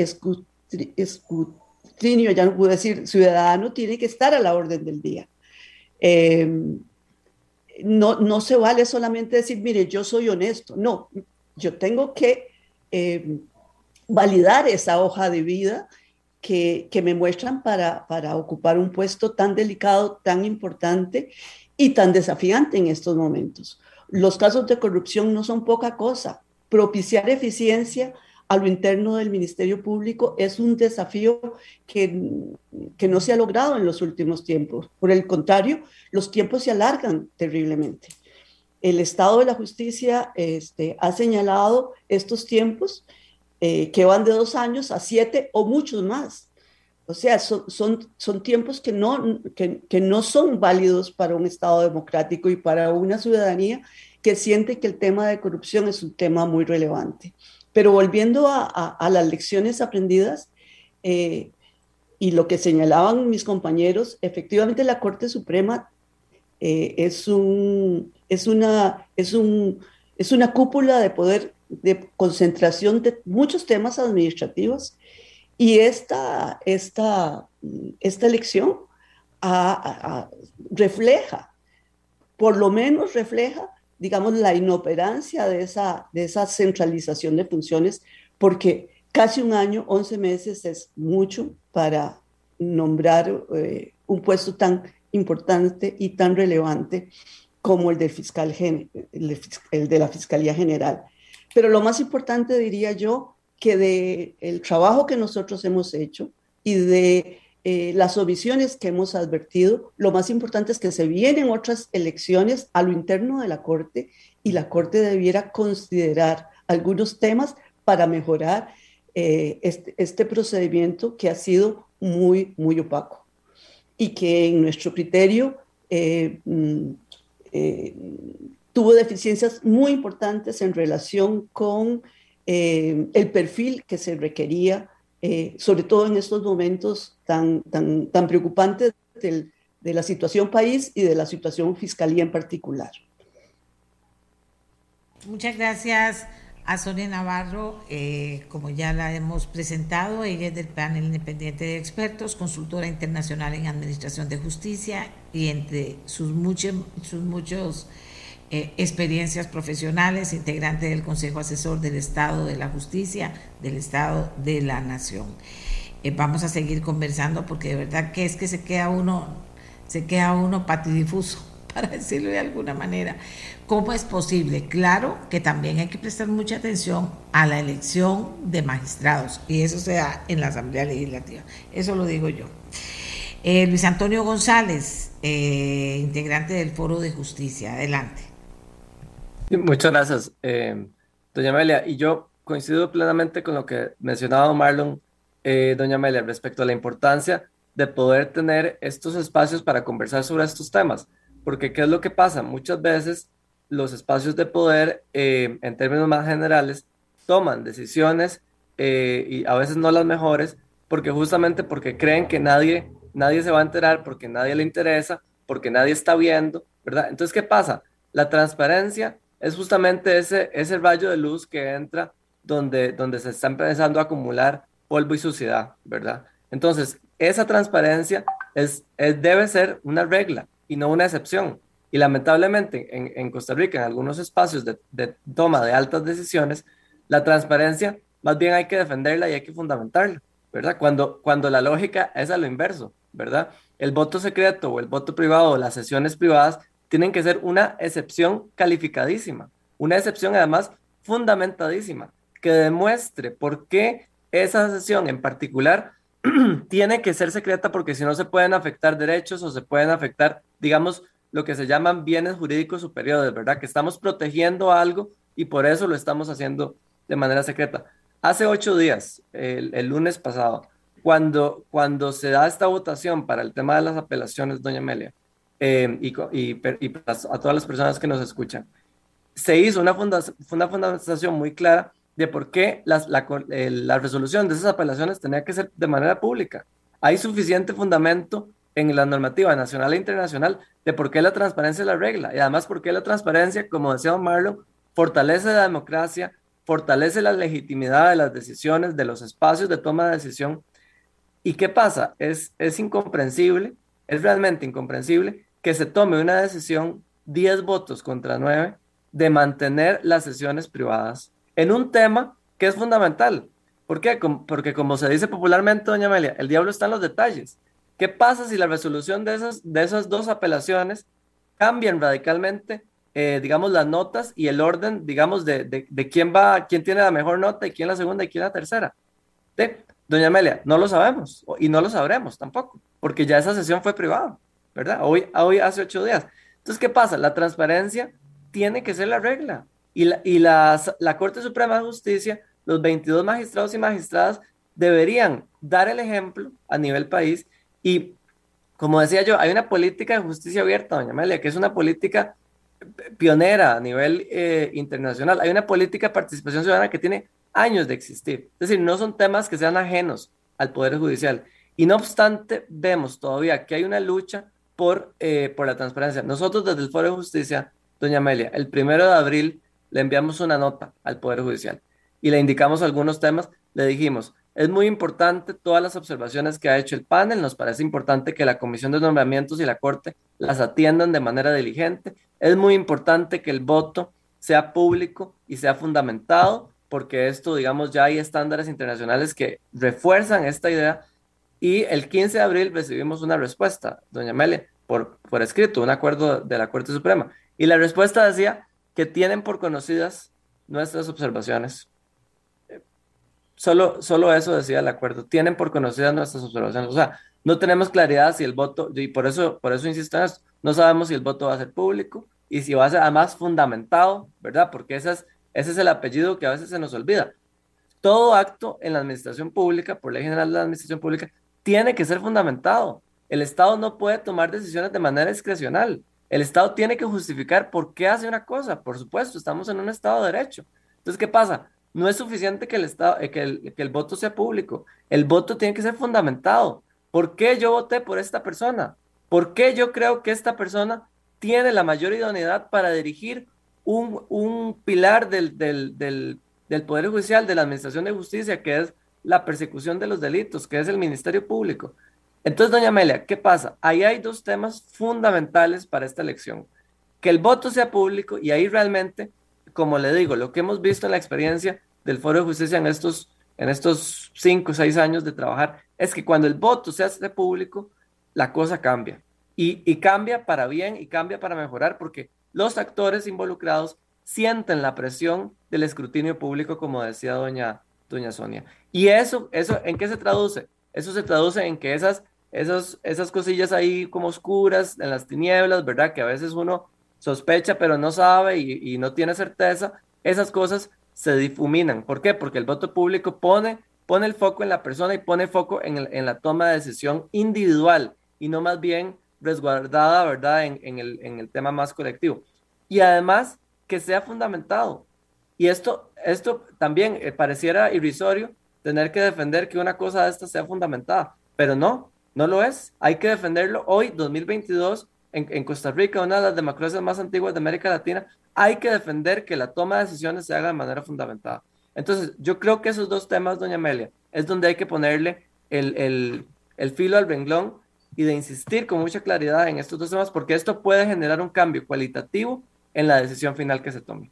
escrutinio, ya no puedo decir ciudadano, tiene que estar a la orden del día. Em, no, no se vale solamente decir, mire, yo soy honesto. No, yo tengo que em, validar esa hoja de vida que, que me muestran para, para ocupar un puesto tan delicado, tan importante y tan desafiante en estos momentos. Los casos de corrupción no son poca cosa. Propiciar eficiencia a lo interno del Ministerio Público es un desafío que, que no se ha logrado en los últimos tiempos. Por el contrario, los tiempos se alargan terriblemente. El Estado de la Justicia este, ha señalado estos tiempos eh, que van de dos años a siete o muchos más. O sea, son, son, son tiempos que no, que, que no son válidos para un Estado democrático y para una ciudadanía que siente que el tema de corrupción es un tema muy relevante. Pero volviendo a, las lecciones aprendidas eh, y lo que señalaban mis compañeros, efectivamente la Corte Suprema eh, es, un, es, una, cúpula de poder, de concentración de muchos temas administrativos y esta, esta elección refleja, por lo menos refleja digamos, la inoperancia de esa, de esa centralización de funciones, porque casi un año, 11 meses es mucho para nombrar eh, un puesto tan importante y tan relevante como el del fiscal, el de la Fiscalía General. Pero lo más importante, diría yo, que de el trabajo que nosotros hemos hecho y de eh, las omisiones que hemos advertido, lo más importante es que se vienen otras elecciones a lo interno de la Corte y la Corte debiera considerar algunos temas para mejorar eh, este, este, procedimiento que ha sido muy, muy opaco y que en nuestro criterio eh, mm, tuvo deficiencias muy importantes en relación con el perfil que se requería eh, sobre todo en estos momentos tan, tan, tan preocupantes de la situación país y de la situación fiscalía en particular. Muchas gracias a Sonia Navarro, eh, como ya la hemos presentado, ella es del panel independiente de expertos, consultora internacional en Administración de Justicia y entre sus muchos, sus muchos eh, experiencias profesionales, integrante del Consejo Asesor del Estado de la Justicia, del Estado de la Nación. Eh, vamos a seguir conversando porque de verdad que es que se queda uno, se queda uno patidifuso, para decirlo de alguna manera. ¿Cómo es posible? Claro que también hay que prestar mucha atención a la elección de magistrados y eso se da en la Asamblea Legislativa. Eso lo digo yo. Eh, Luis Antonio González, integrante del Foro de Justicia. Adelante. Muchas gracias, eh, doña Amelia. Y yo coincido plenamente con lo que mencionaba Marlon, eh, doña Amelia, respecto a la importancia de poder tener estos espacios para conversar sobre estos temas. Porque, ¿qué es lo que pasa? Muchas veces los espacios de poder, eh, en términos más generales, toman decisiones y a veces no las mejores, porque justamente porque creen que nadie, nadie se va a enterar, porque nadie le interesa, porque nadie está viendo, ¿verdad? Entonces, ¿qué pasa? La transparencia es justamente ese, ese rayo de luz que entra donde, donde se está empezando a acumular polvo y suciedad, ¿verdad? Entonces, esa transparencia es, debe ser una regla y no una excepción. Y lamentablemente en, en Costa Rica, en algunos espacios de, de, toma de altas decisiones, la transparencia más bien hay que defenderla y hay que fundamentarla, ¿verdad? Cuando, cuando la lógica es a lo inverso, ¿verdad? El voto secreto o el voto privado o las sesiones privadas tienen que ser una excepción calificadísima, una excepción además fundamentadísima, que demuestre por qué esa sesión en particular tiene que ser secreta porque si no se pueden afectar derechos o se pueden afectar, digamos, lo que se llaman bienes jurídicos superiores, ¿verdad? Que estamos protegiendo algo y por eso lo estamos haciendo de manera secreta. Hace ocho días, el, lunes pasado, cuando, cuando se da esta votación para el tema de las apelaciones, doña Amelia, eh, y, y, a todas las personas que nos escuchan, se hizo una, una fundamentación muy clara de por qué la, la, resolución de esas apelaciones tenía que ser de manera pública. Hay suficiente fundamento en la normativa nacional e internacional de por qué la transparencia es la regla y además por qué la transparencia, como decía Don Marlon, fortalece la democracia, fortalece la legitimidad de las decisiones, de los espacios de toma de decisión. ¿Y qué pasa? Es, es incomprensible, es realmente incomprensible que se tome una decisión 10 votos contra 9 de mantener las sesiones privadas en un tema que es fundamental. ¿Por qué? Porque como se dice popularmente, doña Amelia, el diablo está en los detalles. ¿Qué pasa si la resolución de esas, de esas dos apelaciones cambian radicalmente, eh, digamos, las notas y el orden, digamos, de, de, quién va, quién tiene la mejor nota y quién la segunda y quién la tercera? Doña Amelia, no lo sabemos y no lo sabremos tampoco, porque ya esa sesión fue privada, ¿verdad? Hoy, hoy hace ocho días. Entonces, ¿qué pasa? La transparencia tiene que ser la regla. Y la, y la Corte Suprema de Justicia, los 22 magistrados y magistradas deberían dar el ejemplo a nivel país y, como decía yo, hay una política de justicia abierta, doña Amelia, que es una política pionera a nivel eh, internacional. Hay una política de participación ciudadana que tiene años de existir. Es decir, no son temas que sean ajenos al Poder Judicial. Y no obstante, vemos todavía que hay una lucha por, eh, por la transparencia. Nosotros desde el Foro de Justicia, doña Amelia, el primero de abril le enviamos una nota al Poder Judicial y le indicamos algunos temas, le dijimos, es muy importante todas las observaciones que ha hecho el panel, nos parece importante que la Comisión de Nombramientos y la Corte las atiendan de manera diligente, es muy importante que el voto sea público y sea fundamentado, porque esto, digamos, ya hay estándares internacionales que refuerzan esta idea. Y el 15 de abril recibimos una respuesta, doña Mele, por, por escrito, un acuerdo de la Corte Suprema. Y la respuesta decía, que tienen por conocidas nuestras observaciones. Solo, solo eso decía el acuerdo, tienen por conocidas nuestras observaciones. O sea, no tenemos claridad si el voto, y por eso, por eso insisto en esto, no sabemos si el voto va a ser público y si va a ser además fundamentado, ¿verdad? Porque ese es, ese es el apellido que a veces se nos olvida. Todo acto en la administración pública, por ley general de la administración pública, tiene que ser fundamentado. El Estado no puede tomar decisiones de manera discrecional. El Estado tiene que justificar por qué hace una cosa. Por supuesto, estamos en un Estado de derecho. Entonces, ¿qué pasa? No es suficiente que el, estado, eh, que el, que el voto sea público. El voto tiene que ser fundamentado. ¿Por qué yo voté por esta persona? ¿Por qué yo creo que esta persona tiene la mayor idoneidad para dirigir un, un pilar del, del, del, del, Poder Judicial, de la Administración de Justicia, que es la persecución de los delitos, que es el Ministerio Público? Entonces, doña Amelia, ¿qué pasa? Ahí hay dos temas fundamentales para esta elección. Que el voto sea público y ahí realmente, como le digo, lo que hemos visto en la experiencia del Foro de Justicia en estos, en estos cinco o seis años de trabajar, es que cuando el voto se hace público, la cosa cambia. Y, y cambia para bien y cambia para mejorar porque los actores involucrados sienten la presión del escrutinio público, como decía doña, doña Sonia. ¿Y eso, eso en qué se traduce? Eso se traduce en que esas esas, esas cosillas ahí como oscuras en las tinieblas, ¿verdad? Que a veces uno sospecha pero no sabe y, no tiene certeza, esas cosas se difuminan. ¿Por qué? Porque el voto público pone, pone el foco en la persona y pone foco en, la toma de decisión individual y no más bien resguardada, ¿verdad? En, en, el, en el tema más colectivo. Y además que sea fundamentado. Y esto, esto también eh, pareciera irrisorio tener que defender que una cosa de esta sea fundamentada, pero no, no lo es. Hay que defenderlo hoy, 2022, en, Costa Rica, una de las democracias más antiguas de América Latina. Hay que defender que la toma de decisiones se haga de manera fundamentada. Entonces, yo creo que esos dos temas, doña Amelia, es donde hay que ponerle el, el filo al renglón y de insistir con mucha claridad en estos dos temas, porque esto puede generar un cambio cualitativo en la decisión final que se tome.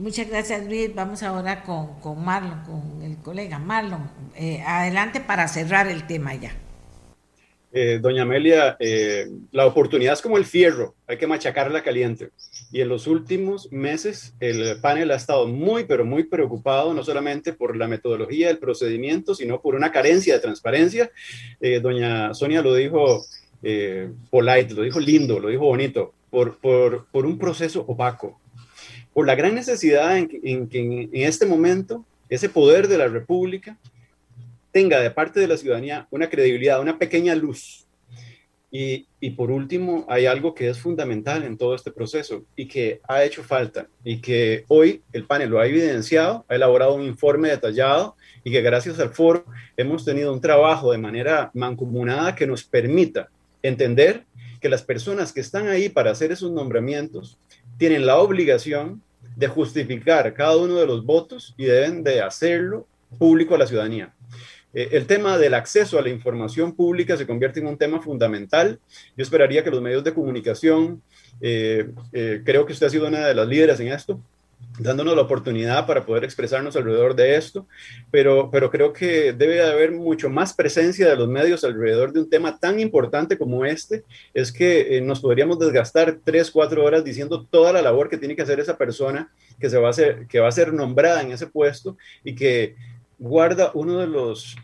Muchas gracias Luis. Vamos ahora con, con Marlon, con el colega Marlon. Eh, adelante para cerrar el tema ya. eh, doña Amelia, eh, la oportunidad es como el fierro, hay que machacarla caliente. Y en los últimos meses el panel ha estado muy, pero muy preocupado, no solamente por la metodología, el procedimiento, sino por una carencia de transparencia. Eh, doña Sonia lo dijo polite, lo dijo lindo, lo dijo bonito, por, por, por un proceso opaco, por la gran necesidad en que en este momento ese poder de la República tenga de parte de la ciudadanía una credibilidad, una pequeña luz. Y, y, por último, hay algo que es fundamental en todo este proceso y que ha hecho falta y que hoy el panel lo ha evidenciado, ha elaborado un informe detallado y que gracias al foro hemos tenido un trabajo de manera mancomunada que nos permita entender que las personas que están ahí para hacer esos nombramientos tienen la obligación de justificar cada uno de los votos y deben de hacerlo público a la ciudadanía. Eh, el tema del acceso a la información pública se convierte en un tema fundamental. Yo esperaría que los medios de comunicación, eh, eh, creo que usted ha sido una de las líderes en esto, dándonos la oportunidad para poder expresarnos alrededor de esto, pero, pero creo que debe haber mucho más presencia de los medios alrededor de un tema tan importante como este, es que nos podríamos desgastar tres, cuatro horas diciendo toda la labor que tiene que hacer esa persona que, se va a hacer, que va a ser nombrada en ese puesto y que guarda uno de los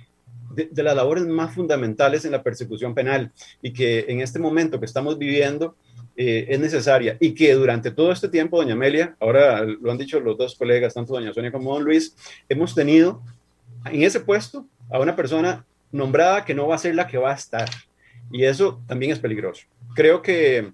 de, las labores más fundamentales en la persecución penal y que en este momento que estamos viviendo eh, es necesaria y que durante todo este tiempo, doña Amelia, ahora lo han dicho los dos colegas, tanto doña Sonia como don Luis, hemos tenido en ese puesto a una persona nombrada que no va a ser la que va a estar. Y eso también es peligroso. Creo que,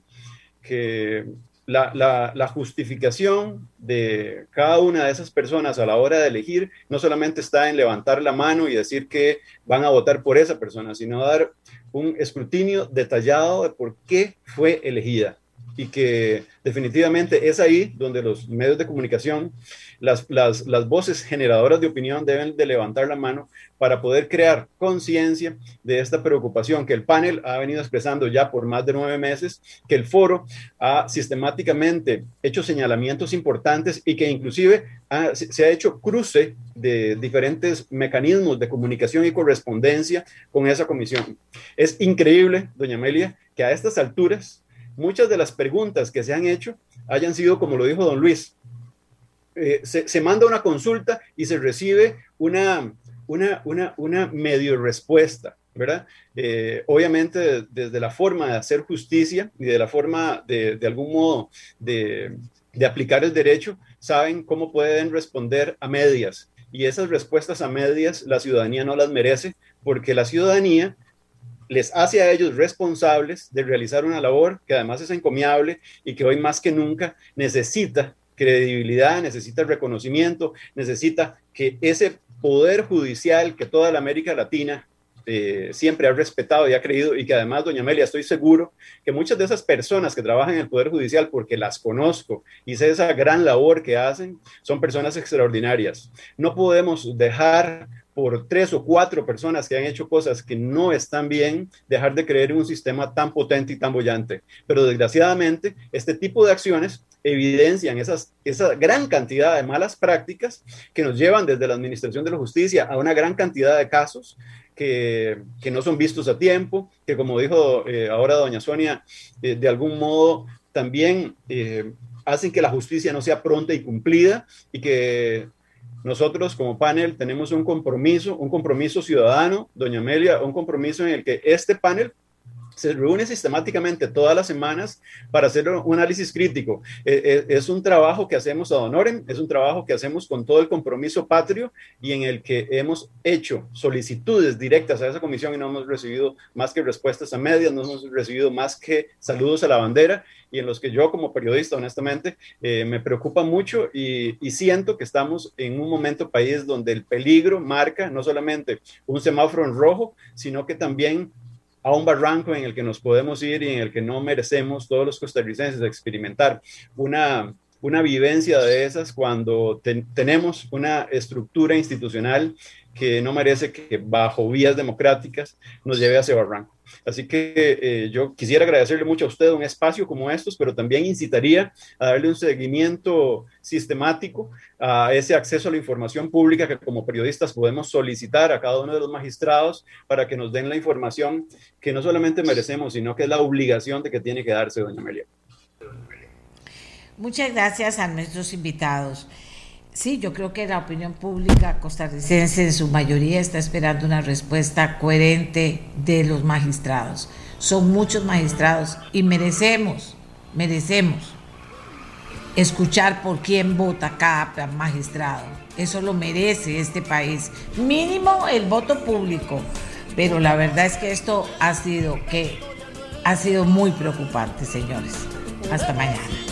que la, justificación de cada una de esas personas a la hora de elegir no solamente está en levantar la mano y decir que van a votar por esa persona, sino dar un escrutinio detallado de por qué fue elegida y que definitivamente es ahí donde los medios de comunicación, las, las, las, voces generadoras de opinión deben de levantar la mano para poder crear conciencia de esta preocupación que el panel ha venido expresando ya por más de nueve meses, que el foro ha sistemáticamente hecho señalamientos importantes y que inclusive se ha hecho cruce de diferentes mecanismos de comunicación y correspondencia con esa comisión. Es increíble, doña Amelia, que a estas alturas muchas de las preguntas que se han hecho hayan sido, como lo dijo don Luis, eh, se, manda una consulta y se recibe una, una, una, medio respuesta, ¿verdad? Eh, obviamente desde la forma de hacer justicia y de la forma de, de algún modo de, de aplicar el derecho, saben cómo pueden responder a medias. Y esas respuestas a medias la ciudadanía no las merece porque la ciudadanía les hace a ellos responsables de realizar una labor que además es encomiable y que hoy más que nunca necesita credibilidad, necesita reconocimiento, necesita que ese poder judicial que toda la América Latina eh, siempre ha respetado y ha creído y que además, doña Amelia, estoy seguro que muchas de esas personas que trabajan en el Poder Judicial, porque las conozco y sé esa gran labor que hacen, son personas extraordinarias. No podemos dejar por tres o cuatro personas que han hecho cosas que no están bien, dejar de creer en un sistema tan potente y tan bollante. Pero desgraciadamente, este tipo de acciones evidencian esas, esa gran cantidad de malas prácticas que nos llevan desde la Administración de la Justicia a una gran cantidad de casos que, que no son vistos a tiempo, que como dijo eh, ahora doña Sonia, eh, de algún modo también eh, hacen que la justicia no sea pronta y cumplida y que nosotros como panel tenemos un compromiso, un compromiso ciudadano, doña Amelia, un compromiso en el que este panel se reúne sistemáticamente todas las semanas para hacer un análisis crítico. Eh, eh, es un trabajo que hacemos a honorem, es un trabajo que hacemos con todo el compromiso patrio y en el que hemos hecho solicitudes directas a esa comisión y no hemos recibido más que respuestas a medias, no hemos recibido más que saludos a la bandera y en los que yo como periodista, honestamente, eh, me preocupa mucho y, y siento que estamos en un momento país donde el peligro marca no solamente un semáforo en rojo, sino que también a un barranco en el que nos podemos ir y en el que no merecemos todos los costarricenses experimentar una, una vivencia de esas cuando tenemos una estructura institucional que no merece que bajo vías democráticas nos lleve hacia barranco. Así que eh, yo quisiera agradecerle mucho a usted un espacio como estos, pero también incitaría a darle un seguimiento sistemático a ese acceso a la información pública que como periodistas podemos solicitar a cada uno de los magistrados para que nos den la información que no solamente merecemos, sino que es la obligación de que tiene que darse, doña Amelia. Muchas gracias a nuestros invitados. Sí, yo creo que la opinión pública costarricense en su mayoría está esperando una respuesta coherente de los magistrados. Son muchos magistrados y merecemos, merecemos escuchar por quién vota cada magistrado. Eso lo merece este país. Mínimo el voto público. Pero la verdad es que esto ha sido que ha sido muy preocupante, señores. Hasta mañana.